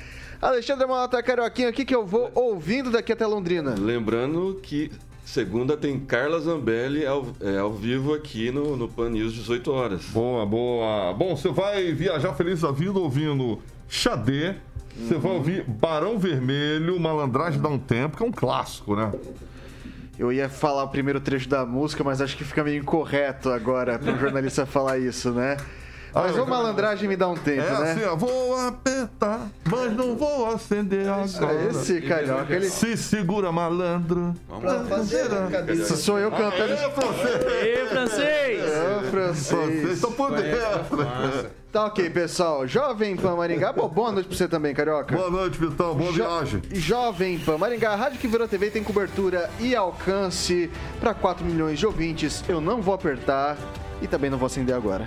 Speaker 1: Alexandre Malata Carioquinha, o que, que eu vou ouvindo daqui até Londrina?
Speaker 3: Lembrando que segunda tem Carla Zambelli ao, é, ao vivo aqui no, no Pan News, 18 horas.
Speaker 5: Boa, boa. Bom, você vai viajar feliz da vida ouvindo Xadê. Você vai ouvir Barão Vermelho, Malandragem dá um tempo, que é um clássico, né?
Speaker 1: Eu ia falar o primeiro trecho da música, mas acho que fica meio incorreto agora para um jornalista falar isso, né? Mas ô malandragem me dá um tempo,
Speaker 5: É
Speaker 1: né?
Speaker 5: assim, ó, vou apertar, mas não vou acender agora.
Speaker 1: Esse carioca, ele.
Speaker 5: Se segura, malandro.
Speaker 10: Vamos lá.
Speaker 1: Isso sou eu cantando.
Speaker 5: É, francês!
Speaker 2: Ê, francês!
Speaker 1: Ô,
Speaker 5: Vocês
Speaker 1: francês.
Speaker 5: estão por dentro.
Speaker 1: Tá ok, pessoal. Jovem Pan Maringá. Bom, boa noite pra você também, carioca.
Speaker 5: Boa noite, Vitão. Boa
Speaker 1: Jo-
Speaker 5: viagem.
Speaker 1: Jovem Pan Maringá, a rádio que virou TV tem cobertura e alcance para 4 milhões de ouvintes. Eu não vou apertar e também não vou acender agora.